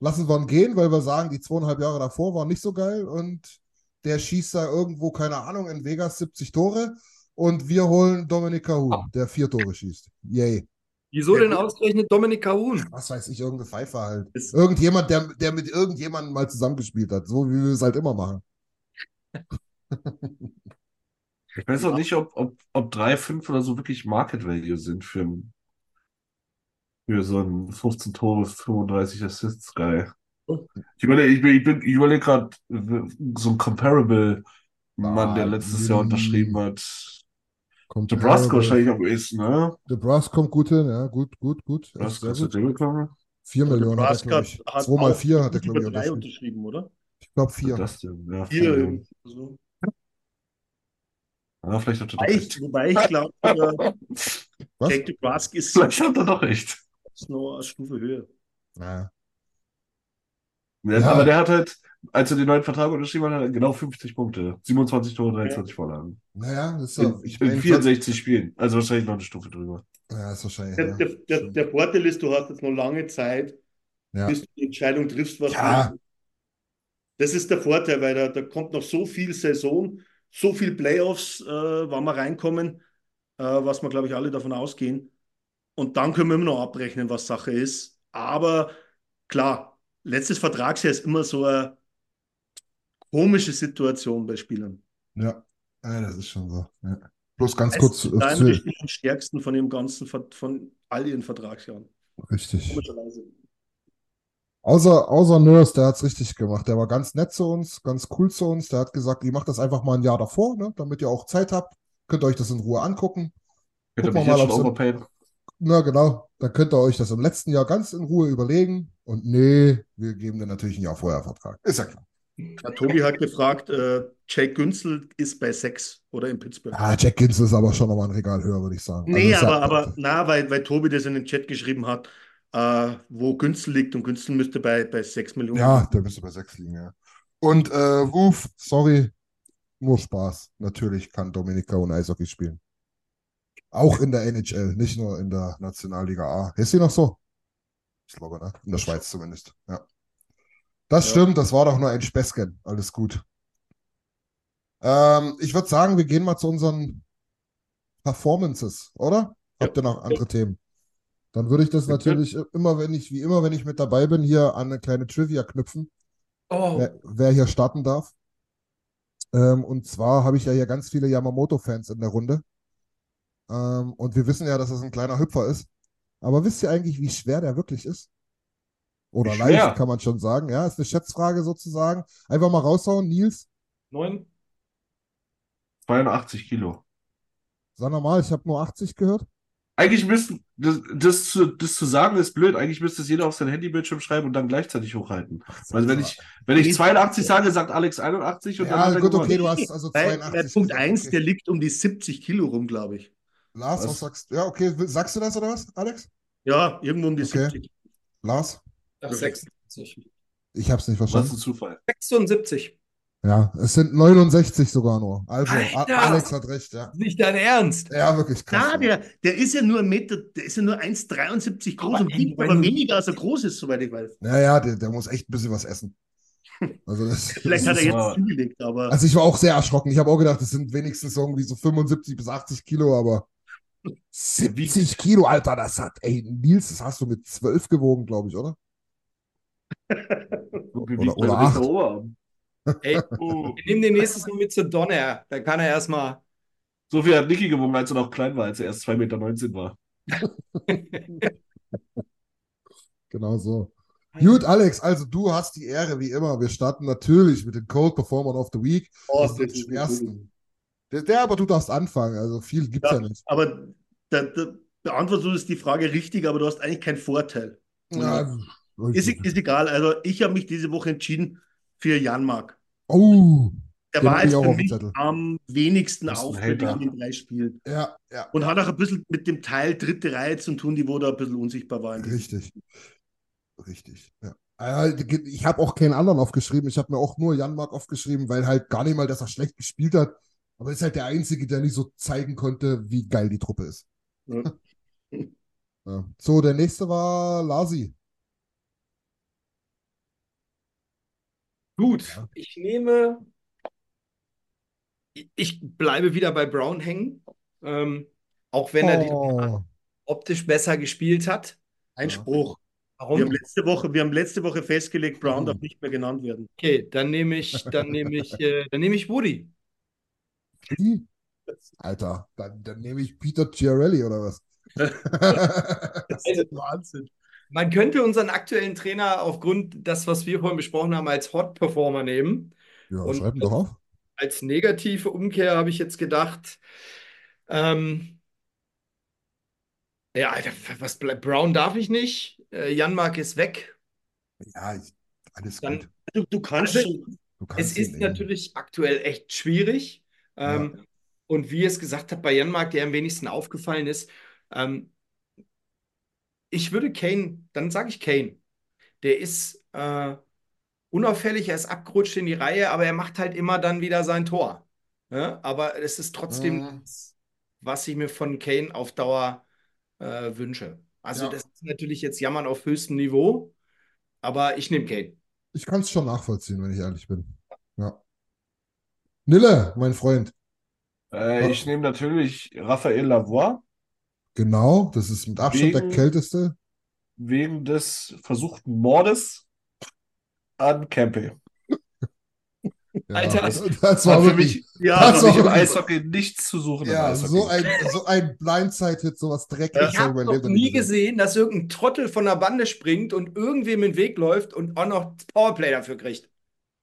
lassen wir ihn gehen, weil wir sagen, die zweieinhalb Jahre davor waren nicht so geil und der schießt da irgendwo, keine Ahnung, in Vegas 70 Tore und wir holen Dominik Cahun, der vier Tore schießt. Yay. Wieso Ja, denn gut. ausgerechnet Dominik Cahun? Was weiß ich, irgendeine Pfeife halt. Ist- Irgendjemand, der, der mit irgendjemandem mal zusammengespielt hat, so wie wir es halt immer machen. Ich weiß auch nicht, ob, ob, ob 3, 5 oder so wirklich Market Value sind für, für so einen 15 Tore, 35 Assists Guy. Ich überlege, ich bin, ich bin, ich überlege gerade so ein Comparable Mann, der Ah, letztes Jahr unterschrieben hat. Kommt Nebraska wahrscheinlich am ehesten, ne? Nebraska kommt gut hin, ja, gut, gut, gut. Ist sehr ist der gut. Vier Also Millionen hat er, ich. hat Zwei mal auch vier hat er, glaube ich, drei unterschrieben. unterschrieben, oder? Ich glaube Was vier. ist das denn? Ja, Vier. vier. irgendwie so. Ja, vielleicht hat er doch Wobei ich, recht. wobei ich glaube? <laughs> Jake DeBrusk ist Vielleicht hat er doch recht. noch eine Stufe höher. Ja. Ja, Ja. Aber der hat halt, als er den neuen Vertrag unterschrieben hat, genau 50 Punkte. 27 Tore, 23 Vorlagen. Naja, das ist In, ja, ich in meine, 64 Spielen. Also wahrscheinlich noch eine Stufe drüber. ja, ist wahrscheinlich, Der, ja. der, der, der Vorteil ist, du hast jetzt noch lange Zeit, Ja. bis du die Entscheidung triffst, was Ja. du Das ist der Vorteil, weil da, da kommt noch so viel Saison, so viel Playoffs, äh, wann wir reinkommen, äh, was wir, glaube ich, alle davon ausgehen. Und dann können wir immer noch abrechnen, was Sache ist. Aber klar, letztes Vertragsjahr ist immer so eine komische Situation bei Spielern. Ja. ja, das ist schon so. Ja. Bloß ganz kurz zu, richtig am stärksten von dem ganzen, von all ihren Vertragsjahren. richtig. Komischerweise. Außer, außer Nurse, der hat es richtig gemacht. Der war ganz nett zu uns, ganz cool zu uns. Der hat gesagt, ihr macht das einfach mal ein Jahr davor, ne, damit ihr auch Zeit habt. Könnt ihr euch das in Ruhe angucken. Gucken mich wir jetzt mal, schon. Na genau, dann könnt ihr euch das im letzten Jahr ganz in Ruhe überlegen. Und nee, wir geben dir natürlich ein Jahr vorher Vertrag. Ist ja klar. Ja, Tobi hat gefragt, äh, Jake Günzel ist bei sechs oder in Pittsburgh. Ah, Jack Ginsel ist aber schon nochmal ein Regal höher, würde ich sagen. Also Nee, ja- aber, aber na, weil, weil Tobi das in den Chat geschrieben hat, äh, wo Günzel liegt und Günzel müsste bei, bei 6 Millionen. Ja, der müsste bei sechs liegen, ja. Und äh, Ruf, sorry, nur Spaß. Natürlich kann Dominika und Eishockey spielen. Auch in der NHL, nicht nur in der Nationalliga A. Ist sie noch so? Ich glaube, ne? In der Schweiz zumindest. Ja. Das Ja. stimmt, das war doch nur ein Späßchen. Alles gut. Ähm, ich würde sagen, wir gehen mal zu unseren Performances, oder? Habt ihr noch andere Themen? Dann würde ich das natürlich immer, wenn ich, wie immer, wenn ich mit dabei bin, hier an eine kleine Trivia knüpfen Oh, wer, wer hier starten darf. Ähm, und zwar habe ich ja hier ganz viele Yamamoto-Fans in der Runde. Ähm, und wir wissen ja, dass es ein kleiner Hüpfer ist. Aber wisst ihr eigentlich, wie schwer der wirklich ist? Oder leicht, schwer? kann man schon sagen. Ja, ist eine Schätzfrage sozusagen. Einfach mal raushauen, Nils. neun? 82 Kilo. Sag nochmal, ich habe nur 80 gehört. Eigentlich müssten, das, das, zu, das zu sagen ist blöd. Eigentlich müsste es jeder auf sein Handybildschirm schreiben und dann gleichzeitig hochhalten. Also wenn ich, wenn ich 82 sage, sagt Alex 81 und dann Ja, hat er gut, okay, du hast also Bei, 82. bei Punkt gesagt, 1, okay. der liegt um die 70 Kilo rum, glaube ich. Lars, was Was? sagst du? Ja, okay, sagst du das oder was, Alex? Ja, irgendwo um die Okay. 70. Lars? Ach, 76. Ich habe es nicht Was verstanden. ein Zufall. 76. Ja, es sind 69 sogar nur. Also, Alter! Alex hat recht, ja. Nicht dein Ernst. Ja, wirklich krass. Na, ja. der, der ist ja nur ein Meter, der ist ja nur 1,73 groß Aber und wiegt aber weniger als er groß ist, soweit ich weiß. Naja, der, der muss echt ein bisschen was essen. <laughs> Also, das, Vielleicht das hat er jetzt zugelegt, aber also ich war auch sehr erschrocken. Ich habe auch gedacht, das sind wenigstens irgendwie so 75 bis 80 Kilo, aber 70 Kilo, Alter, das hat, ey, Nils, das hast du mit 12 gewogen, glaube ich, oder? Wie Oder- oder acht. Ey, Oh. <laughs> wir nehmen den nächstes Mal mit zur Donner. Da kann er erstmal. So viel hat Niki gewogen, als er noch klein war, als er erst 2,19 Meter war. <laughs> Genau so. Gut, Alex, also du hast die Ehre, wie immer. Wir starten natürlich mit den Cold Performer of the Week. Oh, das ist das ist schwersten. Der, der, aber du darfst anfangen, also viel gibt's ja, Ja, nicht. aber da, da beantwortest du das die Frage richtig, aber du hast eigentlich keinen Vorteil. Ja, Ist, ist egal. Also ich habe mich diese Woche entschieden für Janmark. oh, Der war jetzt für mich am wenigsten auffällig in den drei Spielen. ja, ja, Und hat auch ein bisschen mit dem Teil dritte Reihe zu tun, die wo da ein bisschen unsichtbar war. in diesem richtig. Richtig, ja. Äh, Ich habe auch keinen anderen aufgeschrieben. Ich habe mir auch nur Janmark aufgeschrieben, weil halt gar nicht mal, dass er schlecht gespielt hat. Aber ist halt der Einzige, der nicht so zeigen konnte, wie geil die Truppe ist. Ja. <laughs> Ja. So, der nächste war Lasi. Gut, ich nehme. Ich bleibe wieder bei Brown hängen. Ähm, auch wenn er die Oh, optisch besser gespielt hat. Einspruch. Wir Warum? haben letzte Woche, wir haben letzte Woche festgelegt, Brown Mhm. darf nicht mehr genannt werden. Okay, dann nehme ich, dann nehme ich, äh, dann nehme ich Woody. die? Alter, dann, dann nehme ich Peter Chiarelli oder was? <laughs> Das ist Wahnsinn. Man könnte unseren aktuellen Trainer aufgrund das, was wir vorhin besprochen haben, als Hot Performer nehmen. ja, Und- schreib ihn doch auf. Als negative Umkehr habe ich jetzt gedacht, ähm, ja, Alter, was bleibt? Brown darf ich nicht. Äh, Janmark ist weg. Ja, ich, alles Dann- gut. Du, du kannst Also-. Du Es ist nehmen. natürlich aktuell echt schwierig. Ähm, Und wie ihr es gesagt habt, bei Janmark, der am wenigsten aufgefallen ist, ähm, ich würde Kane, dann sage ich Kane. Der ist äh, unauffällig, er ist abgerutscht in die Reihe, aber er macht halt immer dann wieder sein Tor. Ja? Aber es ist trotzdem Mhm. das, was ich mir von Kane auf Dauer äh, wünsche. Also Ja. das ist natürlich jetzt Jammern auf höchstem Niveau, aber ich nehme Kane. Ich kann es schon nachvollziehen, wenn ich ehrlich bin. Ja. Nille, mein Freund. Äh, ich nehme natürlich Raphael Lavoie Genau, das ist mit Abstand der Wegen- kälteste. wegen des versuchten Mordes an Kempe. <laughs> Ja, Alter, das, das- war für wirklich. mich, Ja, Das war im Eishockey nichts zu suchen. Ja, so ein, so ein Blindside-Hit, sowas Dreckiges Ich habe noch nie gesehen, dass irgendein Trottel von der Bande springt und irgendwem in den Weg läuft und auch noch Powerplay dafür kriegt.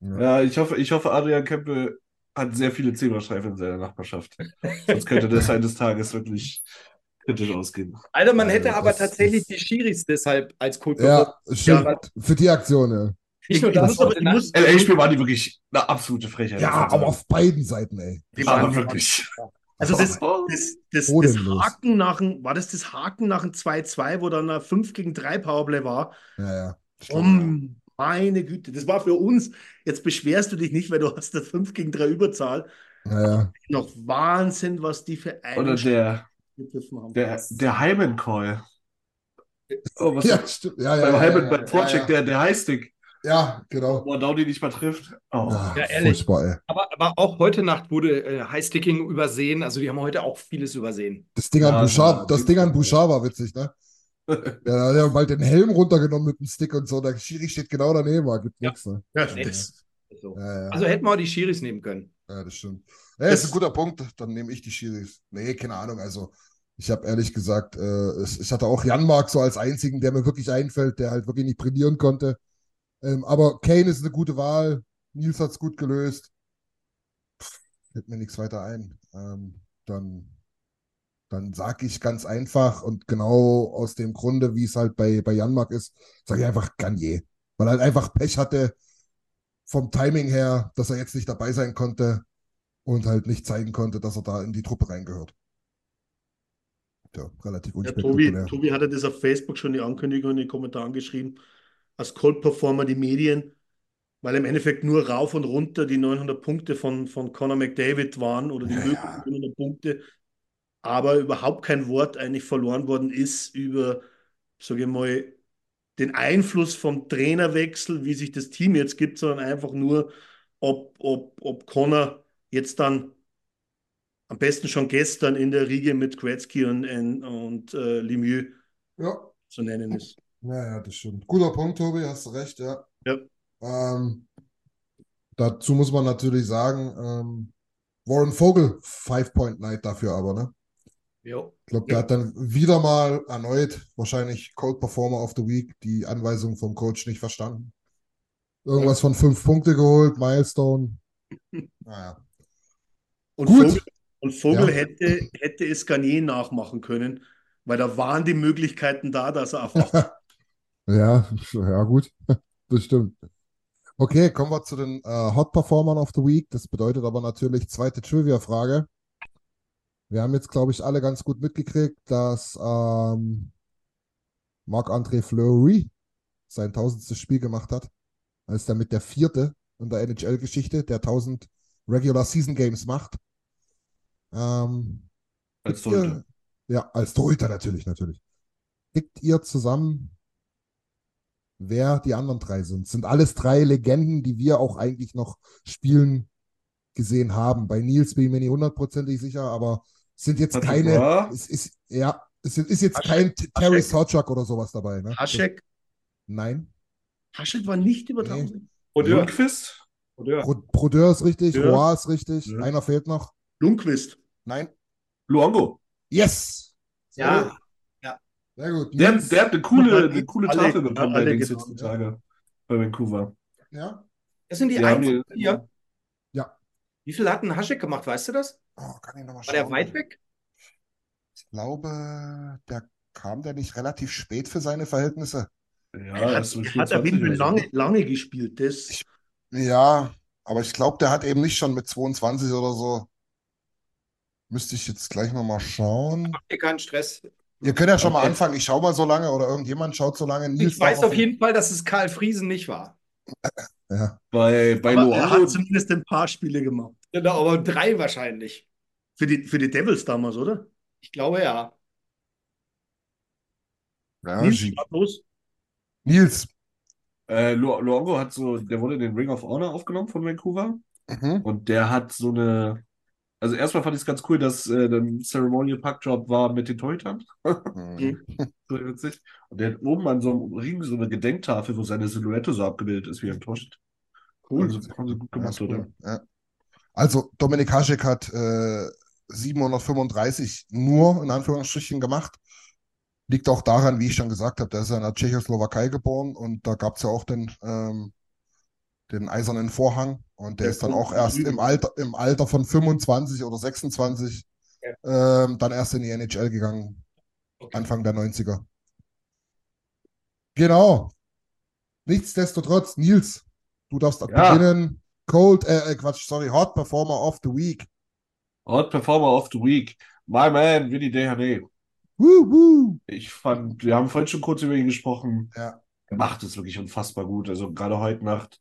Ja, ich hoffe, ich hoffe, Adrian Kempe hat sehr viele Zebrastreifen in seiner Nachbarschaft. <laughs> Sonst könnte das eines Tages wirklich kritisch ausgehen. Alter, man Ja, hätte das aber tatsächlich die Schiris deshalb als Code Ja, stimmt. Für die Aktion, ja. Nur Ich das, muss aber- ich LA-Spiel waren die wirklich eine absolute Frechheit. Ja, aber auf beiden Seiten, ey. Die waren- wirklich. Also das, Oh. das, das, das. Haken nach dem, war das das Haken nach dem 2-2, wo dann ein 5 gegen 3 Powerplay war? Ja, ja. Um, meine Güte, das war für uns, jetzt beschwerst du dich nicht, weil du hast das 5 gegen 3 Überzahl. Ja, ja. Noch Wahnsinn, was die für Oder einen der, gegriffen haben. der, der Hyman-Call. Oh, was Ja, stimmt. Ja, ja, beim ja, Hyman, ja, beim ja. der, der Highstick, Ja, genau. wo Downey nicht mal trifft. Oh. Ja, Ja, ehrlich. furchtbar, ey. aber, aber auch heute Nacht wurde äh, Highsticking übersehen. Also die haben heute auch vieles übersehen. Das Ding an Ja, Bouchard, das Ding an Bouchard war witzig, ne? <laughs> Ja, der hat bald den Helm runtergenommen mit dem Stick und so. Der Schiri steht genau daneben, da gibt Ja. nichts, ne? Ja, das, So. Ja, ja. Also hätten wir auch die Schiris nehmen können. Ja, das stimmt. Ja, ist ein guter Punkt. Dann nehme ich die Schiris. Nee, keine Ahnung. Also, ich habe ehrlich gesagt, äh, es- ich hatte auch Janmark so als einzigen, der mir wirklich einfällt, der halt wirklich nicht brillieren konnte. Ähm, aber Kane ist eine gute Wahl. Nils hat es gut gelöst. Fällt mir nichts weiter ein. Ähm, dann dann sage ich ganz einfach und genau aus dem Grunde, wie es halt bei, bei Janmark ist, sage ich einfach Garnier. Weil er halt einfach Pech hatte vom Timing her, dass er jetzt nicht dabei sein konnte und halt nicht zeigen konnte, dass er da in die Truppe reingehört. Ja, relativ Ja, Tobi, unspektakulär. Tobi hatte das auf Facebook schon die Ankündigung in den Kommentaren geschrieben. Als Cold Performer die Medien. weil im Endeffekt nur rauf und runter die 900 Punkte von, von Conor McDavid waren oder die Ja, möglichen ja. 900 Punkte, aber überhaupt kein Wort eigentlich verloren worden ist über, sage ich mal, den Einfluss vom Trainerwechsel, wie sich das Team jetzt gibt, sondern einfach nur, ob, ob, ob Conor jetzt dann am besten schon gestern in der Riege mit Gretzky und, und, und äh, Lemieux Ja. zu nennen ist. Ja, ja, das stimmt. Guter Punkt, Tobi, hast du recht, ja. Ja. Ähm, dazu muss man natürlich sagen, ähm, Warren Vogel, Five-Point-Night dafür aber, ne? Jo. Ich glaube, der hat dann wieder mal erneut, wahrscheinlich Cold Performer of the Week, die Anweisung vom Coach nicht verstanden. Irgendwas von fünf Punkte geholt, Milestone. <laughs> Naja. Und Gut. Vogel, und Vogel Ja. hätte, hätte es Garnier nachmachen können, weil da waren die Möglichkeiten da, dass er einfach. <laughs> Ja, ja, gut. <laughs> Das stimmt. Okay, kommen wir zu den äh, Hot Performern of the Week. Das bedeutet aber natürlich zweite Trivia-Frage. Wir haben jetzt, glaube ich, alle ganz gut mitgekriegt, dass ähm, Marc-André Fleury sein tausendstes Spiel gemacht hat, als damit der vierte in der NHL-Geschichte, der 1000 Regular Season Games macht. Ähm, Als Kriegt ihr- Torhüter. Ja, als Torhüter natürlich, natürlich. Kriegt ihr zusammen, wer die anderen drei sind? Sind alles drei Legenden, die wir auch eigentlich noch spielen gesehen haben. Bei Nils bin ich mir nicht hundertprozentig sicher, aber es sind jetzt Patrick keine, es ist, ja, es ist, ist jetzt Haschek- kein Terry. Sawchuk oder sowas dabei, ne? Haschek, Nein. Haschek war nicht über Nee. 1000. Brodeur. Lundqvist? Brodeur. Brodeur ist richtig, Ja. Roy ist richtig, Ja. einer fehlt noch. Lundqvist. Nein. Luongo. Yes! Ja, Sehr gut. Der, der hat eine coole, eine coole alle- Tafel bekommen bei alle Dings genau, jetzt die ja. Tage bei Vancouver. Ja? das sind die Die die- hier. Ja. Wie viel hat ein Haschek gemacht, weißt du das? Oh, kann ich nochmal War der schauen. weit weg? Ich glaube, der kam der nicht relativ spät für seine Verhältnisse. Ja, Er hat, er hat auf jeden 20 Fall oder so. lange, lange gespielt. Das, Ich- Ja, aber ich glaube, der hat eben nicht schon mit 22 oder so. Müsste ich jetzt gleich nochmal schauen. Mach dir keinen Stress. Ihr könnt ja schon mal Okay. anfangen. Ich schaue mal so lange oder irgendjemand schaut so lange. Nils Ich weiß auf jeden Fall, dass es Karl Friesen nicht war. <laughs> Ja. Bei, bei aber er hat zumindest ein paar Spiele gemacht. Genau, aber drei wahrscheinlich. Für die, für die Devils damals, oder? Ich glaube ja. Ja, Nils, schlag los. Nils. äh, Lu Luongo hat so, der wurde in den Ring of Honor aufgenommen von Vancouver Mhm. und der hat so eine, also erstmal fand ich es ganz cool, dass äh, ein Ceremonial Puck Drop war mit den Torhütern. Mhm. <laughs> So witzig. Und der hat oben an so einem Ring so eine Gedenktafel, wo seine Silhouette so abgebildet ist wie ein Torschütze. Cool. Also, haben sie gut Ja, gemacht, oder? cool. Ja. Also, Dominik Hašek hat äh, 735 nur in Anführungsstrichen gemacht. Liegt auch daran, wie ich schon gesagt habe, der ist ja in der Tschechoslowakei geboren und da gab es ja auch den, ähm, den eisernen Vorhang und der Der ist dann auch erst im Alter, im Alter von 25 oder 26 ähm, dann erst in die NHL gegangen, Okay. Anfang der 90er. Genau. Nichtsdestotrotz, Nils, du darfst Ja. beginnen. Cold, äh, äh, Quatsch, sorry, Hot Performer of the Week. Hot Performer of the Week. My man, Vinny woo. Ich fand, wir haben vorhin schon kurz über ihn gesprochen. Ja. Er macht es wirklich unfassbar gut. Also gerade heute Nacht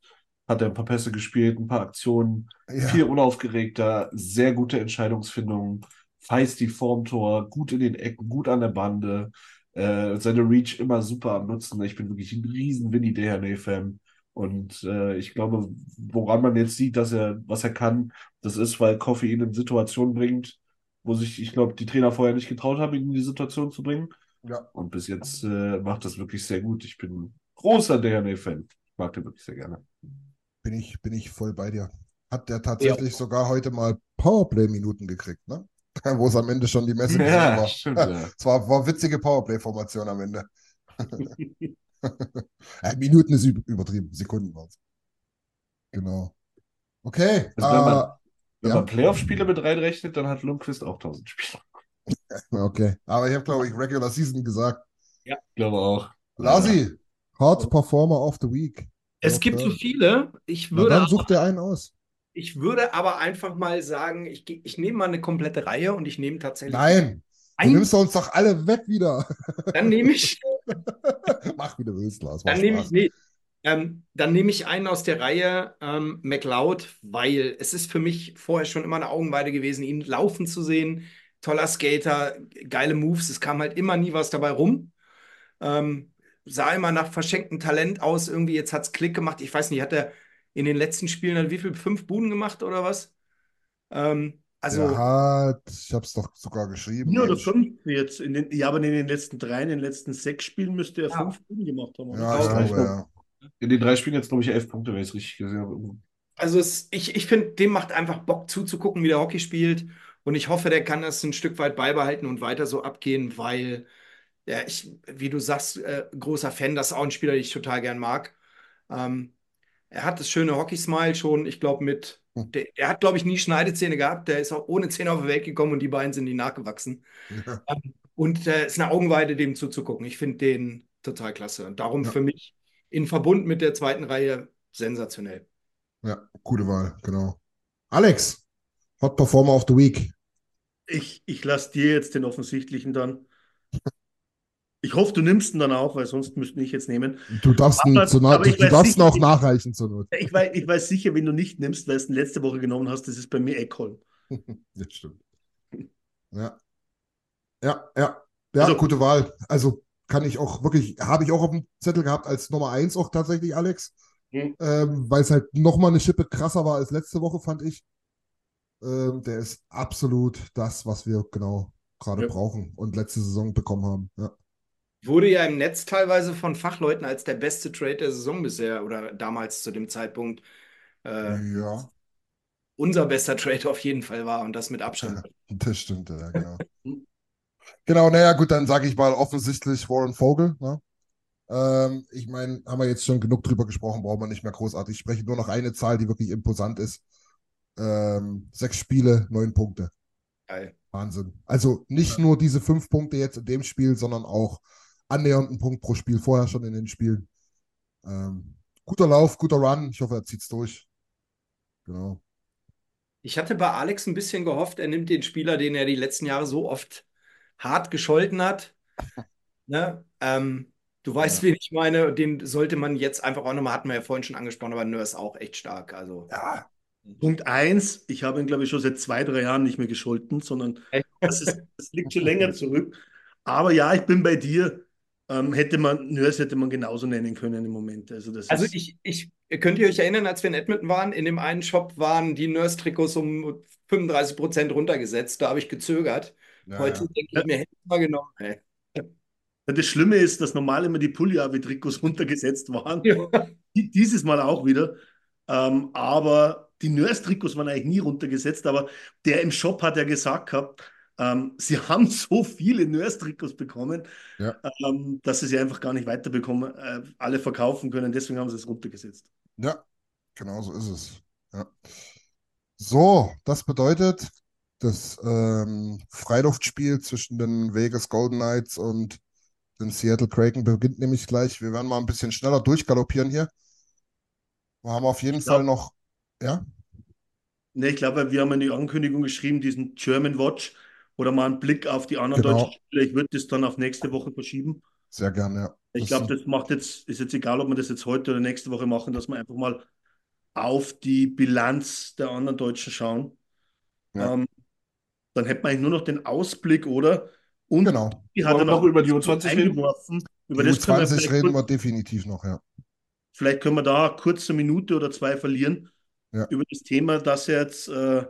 hat er ein paar Pässe gespielt, ein paar Aktionen, Ja. viel unaufgeregter, sehr gute Entscheidungsfindung, feisty vorm Tor, gut in den Ecken, gut an der Bande, äh, seine Reach immer super am Nutzen. Ich bin wirklich ein riesen Vinny Desharnais-Fan. Und äh, ich glaube, woran man jetzt sieht, dass er, was er kann, das ist, weil Kofi ihn in Situationen bringt, wo sich, ich glaube, die Trainer vorher nicht getraut haben, ihn in die Situation zu bringen. Ja. Und bis jetzt äh, macht das wirklich sehr gut. Ich bin großer Desharnais-Fan. Ich mag den wirklich sehr gerne. Bin ich, bin ich voll bei dir. Hat der tatsächlich sogar heute mal Powerplay-Minuten gekriegt, ne? <laughs> Wo es am Ende schon die Message Ja, war. stimmt, ja. <laughs> Es war, war witzige Powerplay-Formation am Ende. <laughs> äh, Minuten ist üb- übertrieben, Sekunden waren es. Genau. Okay. Also wenn man- äh, Wenn Ja. man Playoff-Spiele mit reinrechnet, dann hat Lundqvist auch 1000 Spiele. okay. Aber ich habe, glaube ich, Regular Season gesagt. Ich glaube auch. Lasi, Hot Performer of the Week. Es gibt so viele. Ich Na, würde, dann aber, such dir einen aus. ich würde aber einfach mal sagen, ich, ich nehme mal eine komplette Reihe und ich nehme tatsächlich. Nein, du nimmst uns doch alle weg wieder. Dann nehme ich, <laughs> Mach, wie du willst, Lars. Dann nehme ich, nee, Ähm, dann nehme ich einen aus der Reihe, ähm, McLeod, weil es ist für mich vorher schon immer eine Augenweide gewesen, ihn laufen zu sehen. Toller Skater, geile Moves, es kam halt immer nie was dabei rum. Ähm, sah immer nach verschenktem Talent aus, irgendwie jetzt hat es Klick gemacht. Ich weiß nicht, hat er in den letzten Spielen dann wie viel? Fünf Buden gemacht oder was? Ähm, also. Der hat, ich habe es doch sogar geschrieben. Vier oder fünf jetzt. In den, ja, aber in den letzten drei, in den letzten sechs Spielen müsste er Ja. fünf Punkte gemacht haben. Ja, ich Ja, glaube, ja. In den drei Spielen jetzt, glaube ich, elf Punkte, wenn ich es richtig gesehen habe. Also es, ich, ich finde, dem macht einfach Bock zuzugucken, wie der Hockey spielt. Und ich hoffe, der kann das ein Stück weit beibehalten und weiter so abgehen, weil ja, ich, wie du sagst, äh, großer Fan, das ist auch ein Spieler, den ich total gern mag. Ähm, er hat das schöne Hockey-Smile schon, ich glaube, mit, Hm. der, er hat, glaube ich, nie Schneidezähne gehabt. Der ist auch ohne Zähne auf die Welt gekommen und die beiden sind nie nachgewachsen. Ja. Ähm, und äh, es ist eine Augenweide, dem zuzugucken. Ich finde den total klasse. Und darum Ja. für mich in Verbund mit der zweiten Reihe sensationell. Ja, gute Wahl, genau. Alex, Hot Performer of the Week. Ich, ich lasse dir jetzt den offensichtlichen dann. Ich hoffe, du nimmst ihn dann auch, weil sonst müsste ich jetzt nehmen. Du darfst ihn, zu na- du darfst sicher, auch ich- nachreichen zur Not. Ich weiß, ich weiß sicher, wen du nicht nimmst, weil du ihn letzte Woche genommen hast. Das ist bei mir Eckholm. <laughs> Das stimmt. Ja. Ja, ja. Ja, Also- gute Wahl. Also kann ich auch wirklich, habe ich auch auf dem Zettel gehabt als Nummer eins auch tatsächlich, Alex. Mhm. Ähm, weil es halt nochmal eine Schippe krasser war als letzte Woche, fand ich. Ähm, der ist absolut das, was wir genau gerade Ja. brauchen und letzte Saison bekommen haben. Ja. Wurde ja im Netz teilweise von Fachleuten als der beste Trade der Saison bisher oder damals zu dem Zeitpunkt äh, ja, unser bester Trade auf jeden Fall war und das mit Abstand. das stimmt, ja, genau. Genau, naja, gut, dann sage ich mal offensichtlich Warren Vogel. Ne? Ähm, ich meine, haben wir jetzt schon genug drüber gesprochen, brauchen wir nicht mehr großartig sprechen. Nur noch eine Zahl, die wirklich imposant ist. Ähm, sechs Spiele, neun Punkte. Geil. Wahnsinn. Also nicht nur diese fünf Punkte jetzt in dem Spiel, sondern auch annähernd einen Punkt pro Spiel vorher schon in den Spielen. Ähm, guter Lauf, guter Run. Ich hoffe, er zieht's durch. Genau. Ich hatte bei Alex ein bisschen gehofft, er nimmt den Spieler, den er die letzten Jahre so oft hart gescholten hat. <laughs> Ne? Ähm, du weißt, Ja. wen ich meine. Den sollte man jetzt einfach auch nochmal, hatten wir ja vorhin schon angesprochen, aber Nöhr ist auch echt stark. Also, Ja, Punkt eins, ich habe ihn, glaube ich, schon seit zwei, drei Jahren nicht mehr gescholten, sondern das, ist, das liegt schon länger zurück. Aber ja, ich bin bei dir. Ähm, hätte man, Nurse hätte man genauso nennen können im Moment. Also, das Also ist, ich, ich, könnt ihr euch erinnern, als wir in Edmonton waren, in dem einen Shop waren die Nurse-Trikots um 35 Prozent runtergesetzt. Da habe ich gezögert. ja, Heute ja. denke ich mir, hätte ich mal genommen. Ey. das Schlimme ist, dass normal immer die Pulli-Trikots <laughs> runtergesetzt waren. Ja. Die- Dieses Mal auch wieder. Ähm, aber die Nurse-Trikots waren eigentlich nie runtergesetzt. Aber der im Shop hat ja gesagt gehabt, ähm, sie <laughs> haben so viele Nurse-Trikots bekommen, Ja. ähm, dass sie sie einfach gar nicht weiterbekommen, äh, alle verkaufen können. Deswegen haben sie es runtergesetzt. Ja, genau so ist es. Ja. So, das bedeutet, das ähm, Freiluftspiel zwischen den Vegas Golden Knights und den Seattle Kraken beginnt nämlich gleich. Wir werden mal ein bisschen schneller durchgaloppieren hier. Wir haben auf jeden Ich glaub- Fall noch, ja, Ne, ich glaube, wir haben in die Ankündigung geschrieben, diesen German Watch oder mal einen Blick auf die anderen Genau. deutschen Spiele. Ich würde das dann auf nächste Woche verschieben. sehr gerne, ja. Ich glaube, das macht jetzt, ist jetzt egal, ob wir das jetzt heute oder nächste Woche machen, dass wir einfach mal auf die Bilanz der anderen Deutschen schauen. Ja. Ähm, dann hätten wir eigentlich nur noch den Ausblick, oder? Und Genau. die hat er wir noch über die U20 reden? eingeworfen. Über Die das können wir U20 vielleicht, reden wir definitiv noch, ja. vielleicht können wir da kurz eine Minute oder zwei verlieren Ja. über das Thema, dass jetzt äh,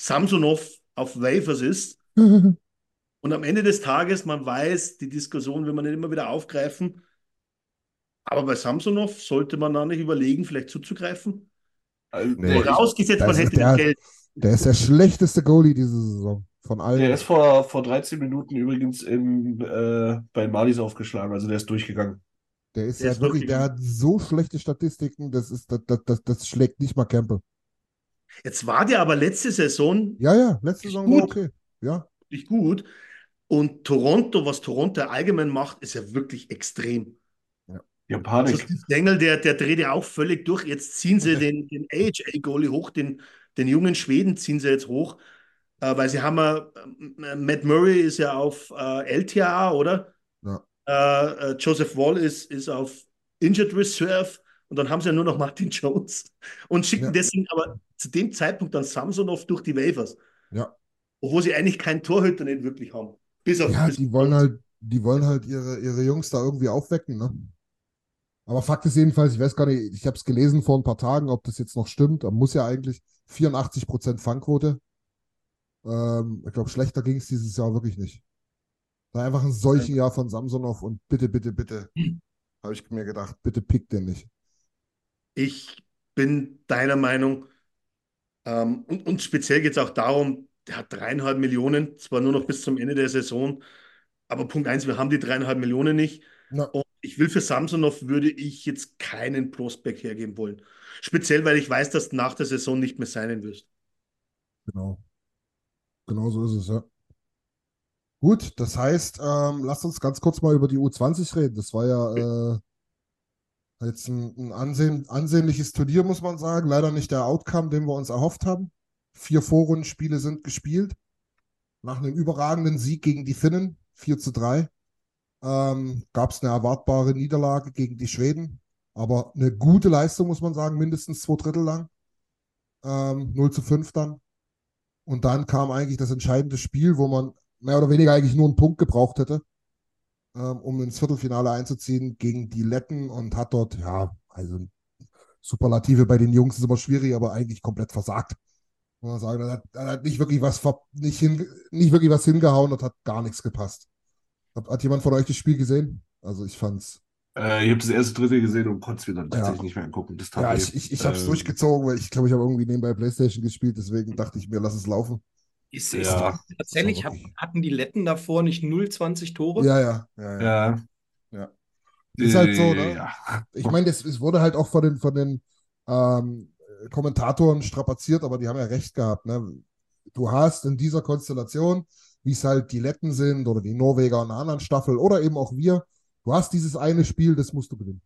Samsonov auf Wafers ist. Und am Ende des Tages, man weiß, die Diskussion will man nicht immer wieder aufgreifen. Aber bei Samsonov sollte man da nicht überlegen, vielleicht zuzugreifen. Also, Nee. Vorausgesetzt, man hätte der- das Geld. Der ist der schlechteste Goalie diese Saison. Von allen. der ist vor, vor 13 Minuten übrigens im, äh, bei Malis aufgeschlagen, also der ist durchgegangen. Der ist Der ja ist wirklich, wirklich- der hat so schlechte Statistiken, das ist, das, das, das, das schlägt nicht mal Campbell. Jetzt war der aber letzte Saison Ja, ja, letzte Saison war gut. okay. Ja, wirklich gut. Und Toronto, was Toronto allgemein macht, ist ja wirklich extrem. Ja, Also Panik. Steve Dengel, der, der dreht ja auch völlig durch. Jetzt ziehen sie den, den AHL-Goalie hoch, den, den jungen Schweden ziehen sie jetzt hoch, äh, weil sie haben ja, äh, Matt Murray ist ja auf äh, LTA, oder? Ja. Äh, äh, Joseph Wall ist, ist auf Injured Reserve und dann haben sie ja nur noch Martin Jones und schicken Ja. deswegen aber zu dem Zeitpunkt dann Samsonov durch die Waivers, Ja. obwohl sie eigentlich keinen Torhüter nicht wirklich haben. Bis auf Ja, bis die wollen halt, die wollen halt ihre, ihre Jungs da irgendwie aufwecken, ne? Aber Fakt ist jedenfalls, ich weiß gar nicht, ich habe es gelesen vor ein paar Tagen, ob das jetzt noch stimmt. Da muss ja eigentlich 84% Fangquote. Ähm, ich glaube, schlechter ging es dieses Jahr wirklich nicht. Da einfach ein solchen Jahr von Samsonov und bitte, bitte, bitte, habe ich mir gedacht, bitte pick den nicht. Ich bin deiner Meinung, ähm, und, und speziell geht es auch darum, der hat dreieinhalb Millionen, zwar nur noch bis zum Ende der Saison, aber Punkt eins, wir haben die dreieinhalb Millionen nicht. Ja. Und ich will für Samsonov würde ich jetzt keinen Prospect hergeben wollen. Speziell, weil ich weiß, dass du nach der Saison nicht mehr sein wirst. Genau. Genau so ist es, ja. Gut, das heißt, ähm, lasst uns ganz kurz mal über die U20 reden. Das war ja äh, jetzt ein, ein ansehen, ansehnliches Turnier, muss man sagen. Leider nicht der Outcome, den wir uns erhofft haben. Vier Vorrundenspiele sind gespielt. Nach einem überragenden Sieg gegen die Finnen, 4 zu 3, ähm, gab es eine erwartbare Niederlage gegen die Schweden. Aber eine gute Leistung, muss man sagen, mindestens zwei Drittel lang. Ähm, 0 zu 5 dann. Und dann kam eigentlich das entscheidende Spiel, wo man mehr oder weniger eigentlich nur einen Punkt gebraucht hätte, ähm, um ins Viertelfinale einzuziehen gegen die Letten und hat dort, ja, also Superlative bei den Jungs ist immer schwierig, aber eigentlich komplett versagt. Muss man sagen, da hat, da hat nicht wirklich was nicht, hin, nicht wirklich was hingehauen und hat gar nichts gepasst. Hat, hat jemand von euch das Spiel gesehen? Also ich fand's. Äh, ich habe das erste Drittel gesehen und konnte es mir dann tatsächlich Ja. nicht mehr angucken. Das tat Ja, ich, ich, ich habe es Ähm, durchgezogen, weil ich glaube, ich habe irgendwie nebenbei Playstation gespielt, deswegen dachte ich mir, lass es laufen. Ist, ist Ja. tatsächlich hat, hatten die Letten davor nicht 0,20 Tore? Ja, ja, ja, ja. Ja. Ist halt so, ne? Ja. Ich meine, es wurde halt auch von den, von den ähm, Kommentatoren strapaziert, aber die haben ja recht gehabt. Ne? Du hast in dieser Konstellation, wie es halt die Letten sind oder die Norweger in einer anderen Staffel oder eben auch wir, du hast dieses eine Spiel, das musst du gewinnen.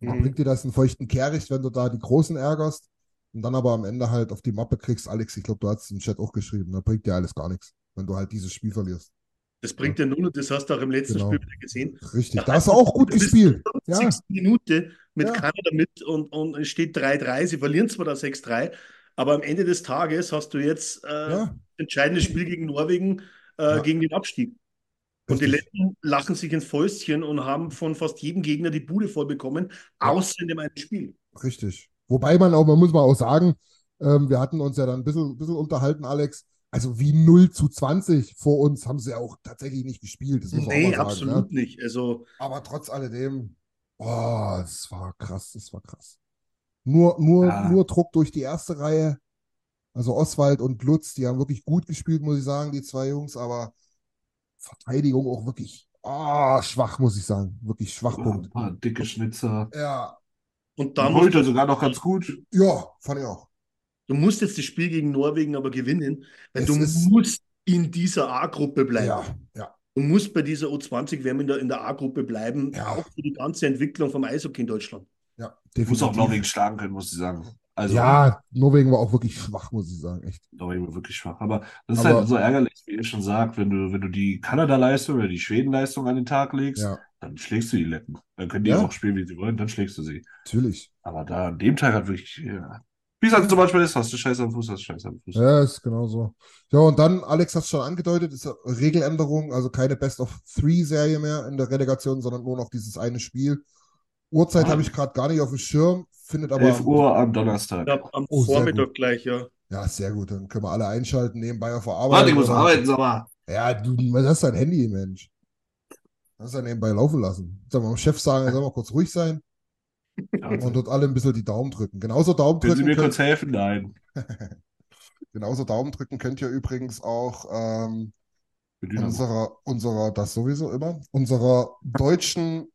Mhm. bringt dir das einen feuchten Kehricht, wenn du da die Großen ärgerst und dann aber am Ende halt auf die Mappe kriegst. Alex, ich glaube, du hast es im Chat auch geschrieben, da bringt dir alles gar nichts, wenn du halt dieses Spiel verlierst. Das bringt ja nur, und das hast du auch im letzten Genau. Spiel wieder gesehen. Richtig, da hast du auch gut gespielt. Ja, 50. Minute mit Ja. Kanada mit und, und es steht 3-3. Sie verlieren zwar da 6-3, aber am Ende des Tages hast du jetzt äh, ja, entscheidendes Spiel gegen Norwegen äh, gegen den Abstieg. Und die. Letten lachen sich ins Fäustchen und haben von fast jedem Gegner die Bude voll bekommen, außer in dem einen Spiel. Richtig. Wobei man auch, man muss mal auch sagen, ähm, wir hatten uns ja dann ein bisschen, bisschen unterhalten, Alex. Also wie 0 zu 20 vor uns haben sie ja auch tatsächlich nicht gespielt. Das muss Nee, sagen. absolut Ne? nicht. Also, Aber trotz alledem, oh, das war krass, das war krass. Nur, nur, Ja. nur Druck durch die erste Reihe. Also Oswald und Lutz, die haben wirklich gut gespielt, muss ich sagen, die zwei Jungs, aber Verteidigung auch wirklich ah, schwach, muss ich sagen. Wirklich Schwachpunkt. Ein paar dicke Schnitzer. Ja, und da musst heute du, sogar noch ganz gut. ja, fand ich auch. du musst jetzt das Spiel gegen Norwegen aber gewinnen, weil Es du musst in dieser A-Gruppe bleiben. Ja, ja. Du musst bei dieser U20-WM in der, in der A-Gruppe bleiben, Ja. auch für die ganze Entwicklung vom Eishockey in Deutschland. Ja, Ich muss auch definitiv. Norwegen schlagen können, muss ich sagen. Also, Ja, Norwegen war auch wirklich schwach, muss ich sagen, echt. Norwegen war wirklich schwach. Aber das ist Aber- halt so ärgerlich, wie ihr schon sagt, wenn du, wenn du die Kanada-Leistung oder die Schweden-Leistung an den Tag legst, Ja, dann schlägst du die Letten. Dann können die Ja. auch spielen, wie sie wollen, dann schlägst du sie. natürlich. Aber da an dem Tag hat wirklich, ja. Wie es halt so manchmal ist, hast du Scheiße am Fuß, hast du Scheiße am Fuß. Ja, ist genau so. Ja, und dann, Alex hat es schon angedeutet, ist eine Regeländerung, also keine Best-of-Three-Serie mehr in der Relegation, sondern nur noch dieses eine Spiel. Uhrzeit Ah. habe ich gerade gar nicht auf dem Schirm, findet aber. 11 Uhr am Donnerstag. Ja, am Oh, Vormittag gleich, ja. Ja, sehr gut, dann können wir alle einschalten, nebenbei auf der Arbeit. Warte, ich muss arbeiten, sag mal. Ja, du, was hast dein Handy, Mensch? Hast du nebenbei laufen lassen. Sag mal, dem Chef sagen, er soll mal kurz ruhig sein <laughs> Ja, und dort alle ein bisschen die Daumen drücken. Genauso Daumen Können Sie drücken mir könnt, kurz helfen? Nein. <laughs> genauso Daumen drücken könnt ihr übrigens auch ähm, unserer, unserer, das sowieso immer, unserer deutschen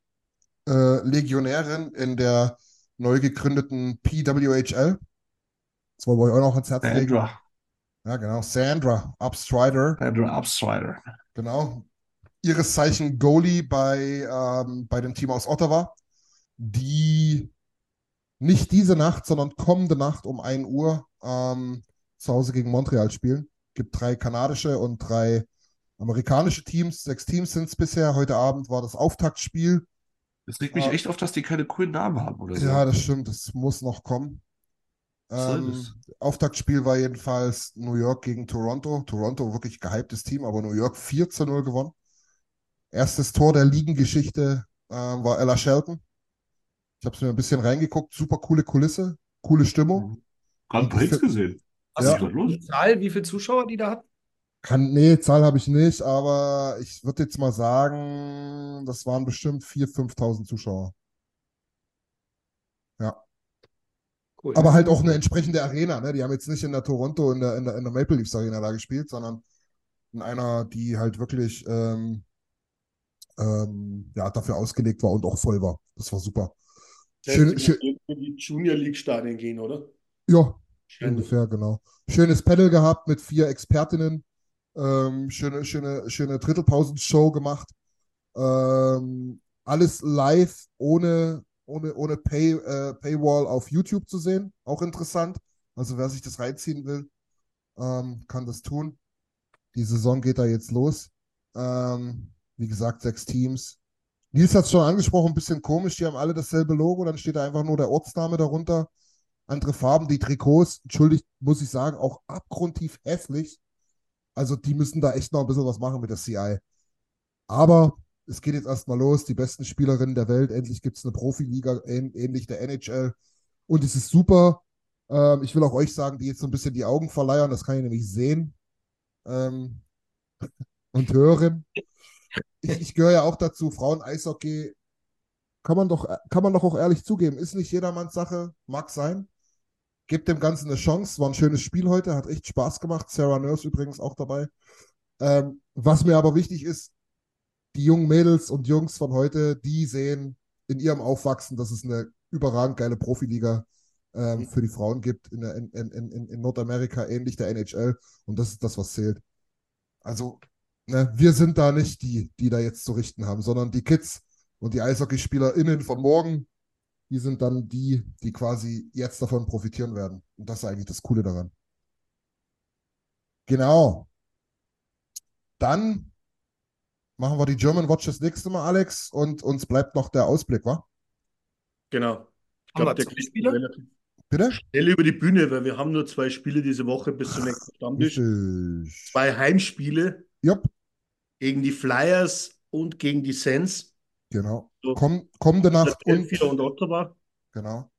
äh, Legionärin in der neu gegründeten PWHL. Das wollen wir euch auch noch ans Herz legen. Sandra. Ja, genau. Sandra Upstrider. Sandra Upstrider. Genau. Ihres Zeichen Goalie bei, ähm, bei dem Team aus Ottawa, die nicht diese Nacht, sondern kommende Nacht um 1 Uhr ähm, zu Hause gegen Montreal spielen. Gibt drei kanadische und drei amerikanische Teams. Sechs Teams sind es bisher. Heute Abend war das Auftaktspiel Es regt mich Ah. echt auf, dass die keine coolen Namen haben oder so. Ja, das stimmt, das muss noch kommen. Ähm? Auftaktspiel war jedenfalls New York gegen Toronto. Toronto wirklich gehyptes Team, aber New York 4 zu 0 gewonnen. Erstes Tor der Ligengeschichte äh, war Ella Shelton. Ich habe es mir ein bisschen reingeguckt. Super coole Kulisse, coole Stimmung. Paar Hits Für- gesehen. Hast Ja. du die Zahl, wie viele Zuschauer die da hatten? Kann, nee, Zahl habe ich nicht, aber ich würde jetzt mal sagen, das waren bestimmt 4.000, 5.000 Zuschauer. Ja. Cool. Aber halt auch eine entsprechende Arena, ne? Die haben jetzt nicht in der Toronto, in der, in der, in der Maple Leafs Arena da gespielt, sondern in einer, die halt wirklich ähm, ähm, ja, dafür ausgelegt war und auch voll war. Das war super. Schön, schön, in die Junior League Stadien gehen, oder? ja, Wahrscheinlich. ungefähr, genau. Schönes Panel gehabt mit vier Expertinnen. Ähm, schöne, schöne, schöne Drittelpausenshow gemacht. Ähm, alles live, ohne, ohne, ohne Pay, äh, Paywall auf YouTube zu sehen. Auch interessant. Also wer sich das reinziehen will, ähm, kann das tun. Die Saison geht da jetzt los. Ähm, wie gesagt, sechs Teams. Nils hat es schon angesprochen, ein bisschen komisch. Die haben alle dasselbe Logo, dann steht da einfach nur der Ortsname darunter. Andere Farben, die Trikots, entschuldigt, muss ich sagen, auch abgrundtief hässlich. Also die müssen da echt noch ein bisschen was machen mit der CI. Aber es geht jetzt erstmal los. Die besten Spielerinnen der Welt. Endlich gibt es eine Profiliga, ähn ähnlich der NHL. Und es ist super. Ähm, ich will auch euch sagen, die jetzt so ein bisschen die Augen verleiern. Das kann ich nämlich sehen ähm, <laughs> und hören. Ich, ich gehöre ja auch dazu. Frauen-Eishockey kann man doch, kann man doch auch ehrlich zugeben. Ist nicht jedermanns Sache. Mag sein. Gebt dem Ganzen eine Chance. War ein schönes Spiel heute. Hat echt Spaß gemacht. Sarah Nurse übrigens auch dabei. Ähm, was mir aber wichtig ist, die jungen Mädels und Jungs von heute, die sehen in ihrem Aufwachsen, dass es eine überragend geile Profiliga ähm, für die Frauen gibt in, der, in, in, in Nordamerika, ähnlich der NHL. Und das ist das, was zählt. Also, ne, wir sind da nicht die, die da jetzt zu richten haben, sondern die Kids und die EishockeyspielerInnen von morgen, die sind dann die, die quasi jetzt davon profitieren werden. Und das ist eigentlich das Coole daran. Genau. Dann machen wir die German Watch das nächste Mal, Alex, und uns bleibt noch der Ausblick, wa? Genau. Ich Haben glaube, wir der relativ Bitte? schnell über die Bühne, weil wir haben nur zwei Spiele diese Woche bis zum nächsten Stammtisch. Zwei Heimspiele Jupp, gegen die Flyers und gegen die Sens. genau. So. Komm, kommende Nacht und Philadelphia und Ottawa. Genau.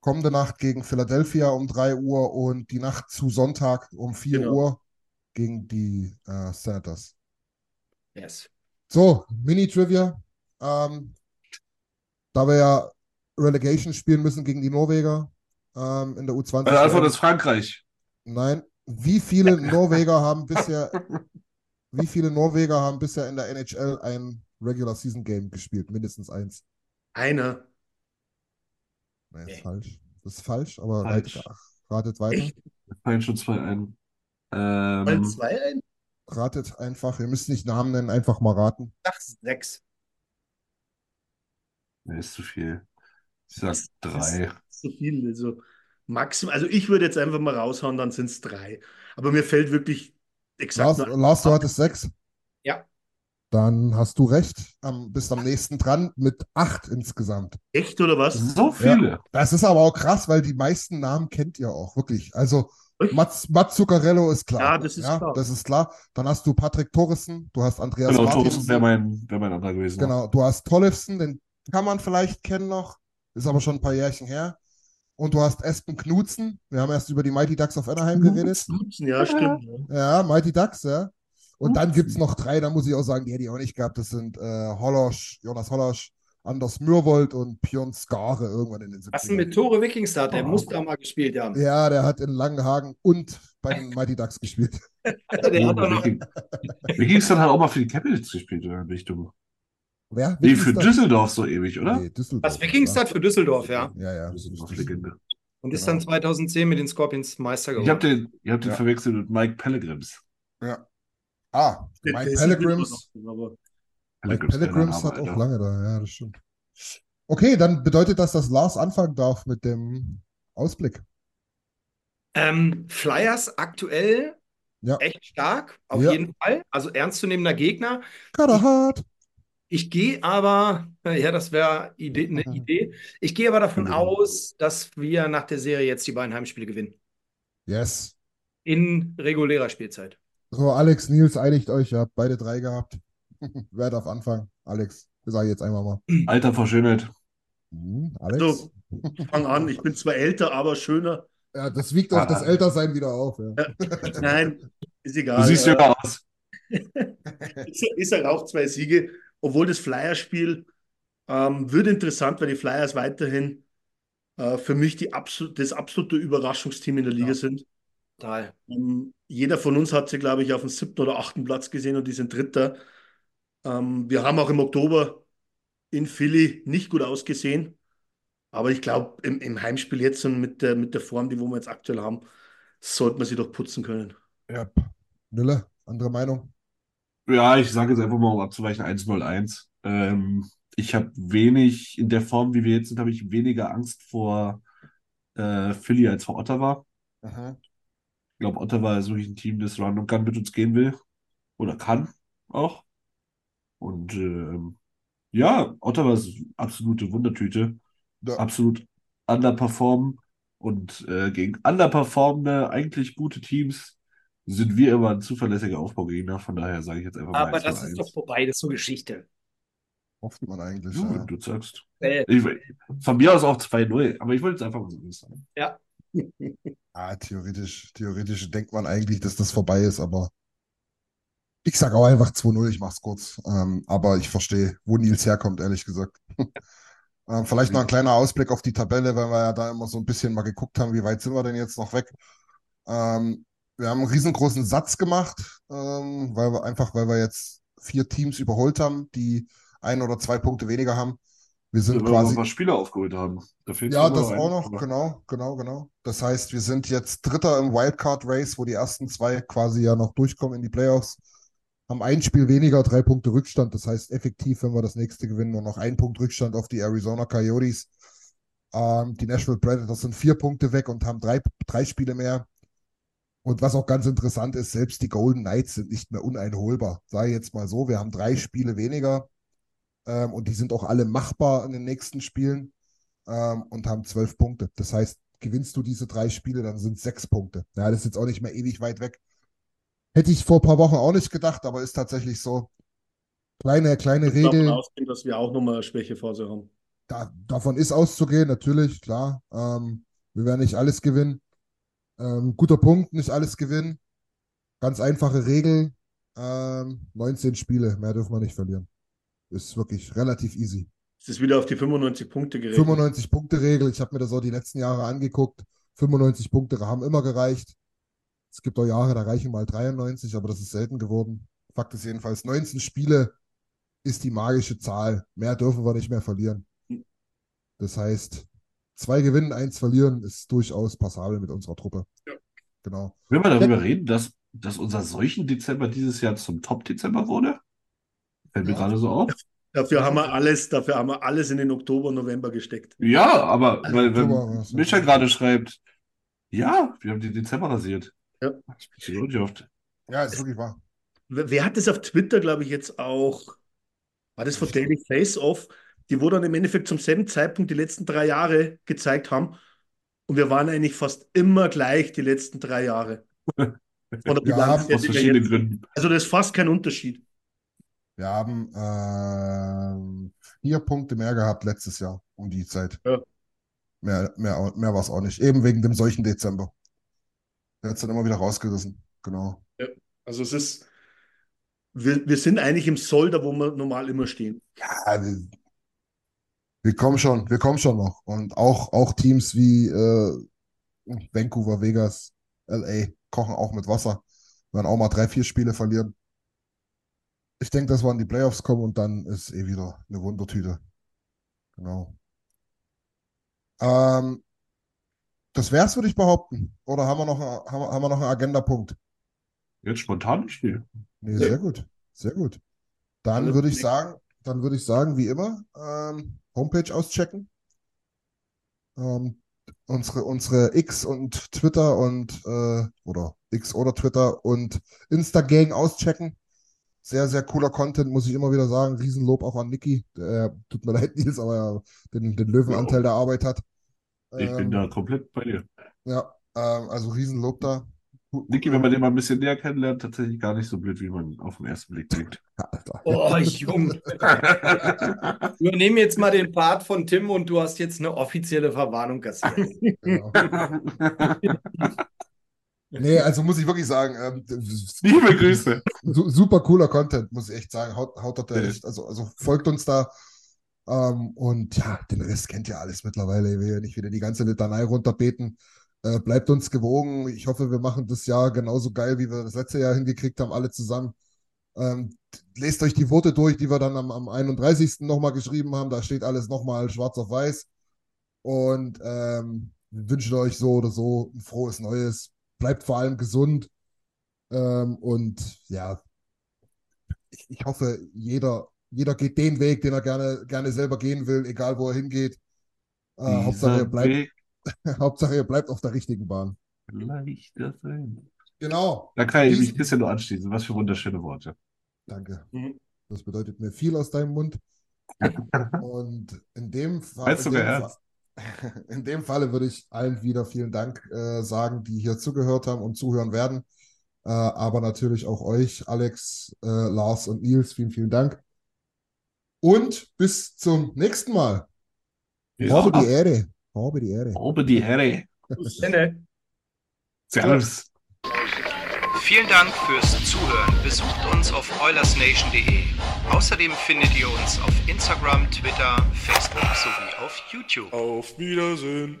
Kommende Nacht gegen Philadelphia um 3 Uhr und die Nacht zu Sonntag um 4 Genau. Uhr gegen die äh, Senators. Yes. So, Mini-Trivia. Ähm, da wir ja Relegation spielen müssen gegen die Norweger ähm, in der U20. Meine Antwort ist Frankreich. Nein. Wie viele <laughs> Norweger haben bisher, <laughs> wie viele Norweger haben bisher in der NHL ein Regular Season Game gespielt? Mindestens eins. Einer. Nee, ist Nee. falsch. Das ist falsch, aber Falsch. ratet, ratet weiter. Echt? Fallen schon zwei ein. Ähm, zwei ein? Ratet einfach. Ihr müsst nicht Namen nennen, einfach mal raten. Ach, sechs. nee, ist zu viel. Ich sag Das- drei. So viel. Also maximal. Also ich würde jetzt einfach mal raushauen, dann sind es drei. Aber mir fällt wirklich exakt Lars, Lars, du hattest sechs. Ja. Dann hast du recht. Am, bist am nächsten dran mit acht insgesamt. echt oder was? So viele. Das ist aber auch krass, weil die meisten Namen kennt ihr auch, wirklich. Also? Mats, Mats Zuccarello ist klar. Ja, das ist klar. Das ist klar. Dann hast du Patrick Torresen, du hast Andreas Genau, Martinsen. Thorsten wäre mein, wär mein anderer gewesen. Genau, du hast Tollefsen, den kann man vielleicht kennen noch, ist aber schon ein paar Jährchen her. Und du hast Espen Knutzen. Wir haben erst über die Mighty Ducks of Anaheim geredet. Nutzen, ja, stimmt. Ja. Ja, Mighty Ducks, ja. Und dann gibt es noch drei, da muss ich auch sagen, die hätte ich auch nicht gehabt. Das sind äh, Holosch, Jonas Holosch, Anders Mürwold und Björn Skare irgendwann in den Was denn 70ern. mit Tore Wikingstad? Der muss da mal gespielt haben. Ja, der hat in Langenhagen und bei den Mighty Ducks gespielt. <laughs> Der hat halt auch mal für die Capitals gespielt, oder bin ich dumm? Wer? Nee, für? Düsseldorf so ewig, oder? Nee, Düsseldorf. Was Wikingstad für Düsseldorf, ja. Ja, ja. Düsseldorf-Legende. Und ist Genau. dann 2010 mit den Scorpions Meister Ich hab geworden. den, ihr habt den Ja. verwechselt mit Mike Pellegrims. Ja. Ah, Der- Mike der Pellegrims. noch, Mike Pellegrims hat auch lange da, ja, das stimmt. Okay, dann bedeutet das, dass Lars anfangen darf mit dem Ausblick. Ähm, Flyers aktuell Ja. echt stark, auf Ja. jeden Fall. Also ernstzunehmender Gegner. Kaderhart. Ich gehe aber, ja, das wäre Idee, eine Idee. Ich gehe aber davon Genau. aus, dass wir nach der Serie jetzt die beiden Heimspiele gewinnen. Yes. In regulärer Spielzeit. So, Alex, Nils, einigt euch. Ihr habt beide drei gehabt. <laughs> Wer darf anfangen? Alex, sage ich jetzt einmal mal. Alter vor Schönheit. Hm, Alex? So, fang an. Ich bin zwar älter, aber schöner. Ja, das wiegt auch das Ältersein wieder auf. Ja. Nein, ist egal. Du siehst Äh, jünger aus. <laughs> ist, ist er auch zwei Siege, obwohl das Flyerspiel ähm, wird interessant, weil die Flyers weiterhin äh, für mich die absol das absolute Überraschungsteam in der Liga Ja. sind. Total. Ähm, jeder von uns hat sie, glaube ich, auf dem siebten oder achten Platz gesehen und die sind Dritter. Ähm, wir haben auch im Oktober in Philly nicht gut ausgesehen, aber ich glaube, im, im Heimspiel jetzt und mit der, mit der Form, die wo wir jetzt aktuell haben, sollte man sie doch putzen können. Ja. Nille, andere Meinung? Ja, ich sage jetzt einfach mal, um abzuweichen, 1-0-1. Ähm, ich habe wenig, in der Form, wie wir jetzt sind, habe ich weniger Angst vor äh, Philly als vor Ottawa. Mhm. Ich glaube, Ottawa ist wirklich ein Team, das Run und Gun mit uns gehen will. Oder kann auch. Und ähm, ja, Ottawa ist eine absolute Wundertüte. Ja. Absolut underperformen. Und äh, gegen underperformende, eigentlich gute Teams sind wir immer ein zuverlässiger Aufbaugegner. Von daher sage ich jetzt einfach mal Aber das 1-0-1. ist doch vorbei, das ist so Geschichte. Hofft man eigentlich. Ja, Ja. du sagst. Äh, Ich, von mir aus auch 2-0, aber ich wollte jetzt einfach mal so sagen. ja. <laughs> Ah, theoretisch, theoretisch denkt man eigentlich, dass das vorbei ist, aber ich sage auch einfach 2-0, ich mach's kurz. Ähm, aber ich verstehe, wo Nils herkommt, ehrlich gesagt. <laughs> ähm, vielleicht noch ein kleiner Ausblick auf die Tabelle, weil wir ja da immer so ein bisschen mal geguckt haben, wie weit sind wir denn jetzt noch weg. Ähm, wir haben einen riesengroßen Satz gemacht, ähm, weil wir einfach, weil wir jetzt vier Teams überholt haben, die ein oder zwei Punkte weniger haben. Wir sind noch quasi. ein paar Spieler aufgeholt haben. Da Ja, das auch noch, Aber- genau, genau, genau. Das heißt, wir sind jetzt Dritter im Wildcard-Race, wo die ersten zwei quasi ja noch durchkommen in die Playoffs. Haben ein Spiel weniger, drei Punkte Rückstand. Das heißt, effektiv, wenn wir das nächste gewinnen, nur noch ein Punkt Rückstand auf die Arizona Coyotes. Ähm, die Nashville Predators sind vier Punkte weg und haben drei, drei Spiele mehr. Und was auch ganz interessant ist, selbst die Golden Knights sind nicht mehr uneinholbar. Sei jetzt mal so, wir haben drei Spiele weniger ähm, und die sind auch alle machbar in den nächsten Spielen ähm, und haben zwölf Punkte. Das heißt, gewinnst du diese drei Spiele, dann sind es sechs Punkte. Ja, das ist jetzt auch nicht mehr ewig weit weg. Hätte ich vor ein paar Wochen auch nicht gedacht, aber ist tatsächlich so. Kleine, kleine Ich davon Regel. ausgehen, dass wir auch nochmal eine Schwächephase haben. Da, davon ist auszugehen, natürlich, klar. Ähm, wir werden nicht alles gewinnen. Ähm, guter Punkt, nicht alles gewinnen. Ganz einfache Regel. Ähm, 19 Spiele, mehr dürfen wir nicht verlieren. Ist wirklich relativ easy. Es ist wieder auf die 95 Punkte gerechnet. 95-Punkte-Regel. Ich habe mir das auch die letzten Jahre angeguckt. 95 Punkte haben immer gereicht. Es gibt auch Jahre, da reichen mal 93, aber das ist selten geworden. Fakt ist jedenfalls, 19 Spiele ist die magische Zahl. Mehr dürfen wir nicht mehr verlieren. Das heißt, zwei gewinnen, eins verlieren, ist durchaus passabel mit unserer Truppe. Ja. Genau. Will man darüber reden, dass, dass unser Seuchen-Dezember dieses Jahr zum Top-Dezember wurde? Fällt mir Ja. gerade so auf. Dafür haben wir alles, dafür haben wir alles in den Oktober, November gesteckt. Ja, aber weil, wenn Oktober war's, ja. Mischa gerade schreibt, ja, wir haben den Dezember rasiert. Ja. Das oft. Ja, ist wirklich wahr. Wer, wer hat das auf Twitter, glaube ich, jetzt auch? War das von Daily Face Off? Die wo dann im Endeffekt zum selben Zeitpunkt die letzten drei Jahre gezeigt haben. Und wir waren eigentlich fast immer gleich die letzten drei Jahre. <laughs> Her Aus verschiedenen jetzt- Gründen. Also das ist fast kein Unterschied. Wir haben ähm, vier Punkte mehr gehabt letztes Jahr um die Zeit. Ja. Mehr, mehr, mehr war es auch nicht. Eben wegen dem solchen Dezember. Der hat es dann immer wieder rausgerissen. Genau. Also es ist, wir, wir sind eigentlich im Soll, da wo wir normal immer stehen. Ja, wir, wir kommen schon, wir kommen schon noch. Und auch, auch Teams wie äh, Vancouver, Vegas, LA kochen auch mit Wasser. Werden auch mal drei, vier Spiele verlieren. Ich denke, dass wir in die Playoffs kommen und dann ist eh wieder eine Wundertüte. Genau. Ähm, das wär's, würde ich behaupten. Oder haben wir noch, haben wir, haben wir noch einen Agendapunkt? Jetzt spontan ein Spiel. Nee, sehr gut. Sehr gut. Dann würde ich sagen, dann würde ich sagen, wie immer, ähm, Homepage auschecken. Ähm, unsere, unsere X und Twitter und äh, oder X oder Twitter und Insta-Gang auschecken. Sehr, sehr cooler Content, muss ich immer wieder sagen. Riesenlob auch an Niki. Der, tut mir <laughs> leid, Nils, aber er den, den Löwenanteil der Arbeit hat. Ich bin Ähm, da komplett bei dir. Ja, ähm, also Riesenlob da. Niki, wenn man den mal ein bisschen näher kennenlernt, tatsächlich gar nicht so blöd, wie man auf den ersten Blick denkt. Alter. Oh, Junge. <laughs> Übernehme jetzt mal den Part von Tim und du hast jetzt eine offizielle Verwarnung kassiert. Genau. Nee, also muss ich wirklich sagen, ähm, Liebe Grüße. su super cooler Content, muss ich echt sagen. Haut, haut dort echt, also, also folgt uns da. Ähm, und ja, den Rest kennt ihr alles mittlerweile. Ich will ja nicht wieder die ganze Litanei runterbeten. Äh, bleibt uns gewogen. Ich hoffe, wir machen das Jahr genauso geil, wie wir das letzte Jahr hingekriegt haben, alle zusammen. Ähm, lest euch die Worte durch, die wir dann am, am 31. nochmal geschrieben haben. Da steht alles nochmal schwarz auf weiß. Und ähm, wir wünschen euch so oder so ein frohes Neues. Bleibt vor allem gesund. Ähm, und ja, ich, ich hoffe, jeder, jeder geht den Weg, den er gerne, gerne selber gehen will, egal wo er hingeht. Äh, Hauptsache, Dieser bleibt, Weg <laughs> Hauptsache, ihr bleibt auf der richtigen Bahn. leichter sein. Genau. Da kann ich mich ein bisschen nur anschließen. Was für wunderschöne Worte. Danke. Mhm. Das bedeutet mir viel aus deinem Mund. <laughs> Und in dem Fall, in du Fa- <laughs> in dem Falle würde ich allen wieder vielen Dank äh, sagen, die hier zugehört haben und zuhören werden. Äh, aber natürlich auch euch, Alex, äh, Lars und Nils, vielen, vielen Dank. Und bis zum nächsten Mal. Habe die Ehre. Habe die Ehre. Obe die Herre. Servus. Vielen Dank fürs Zuhören. Besucht uns auf oilersnation.de. Außerdem findet ihr uns auf Instagram, Twitter, Facebook sowie auf YouTube. Auf Wiedersehen.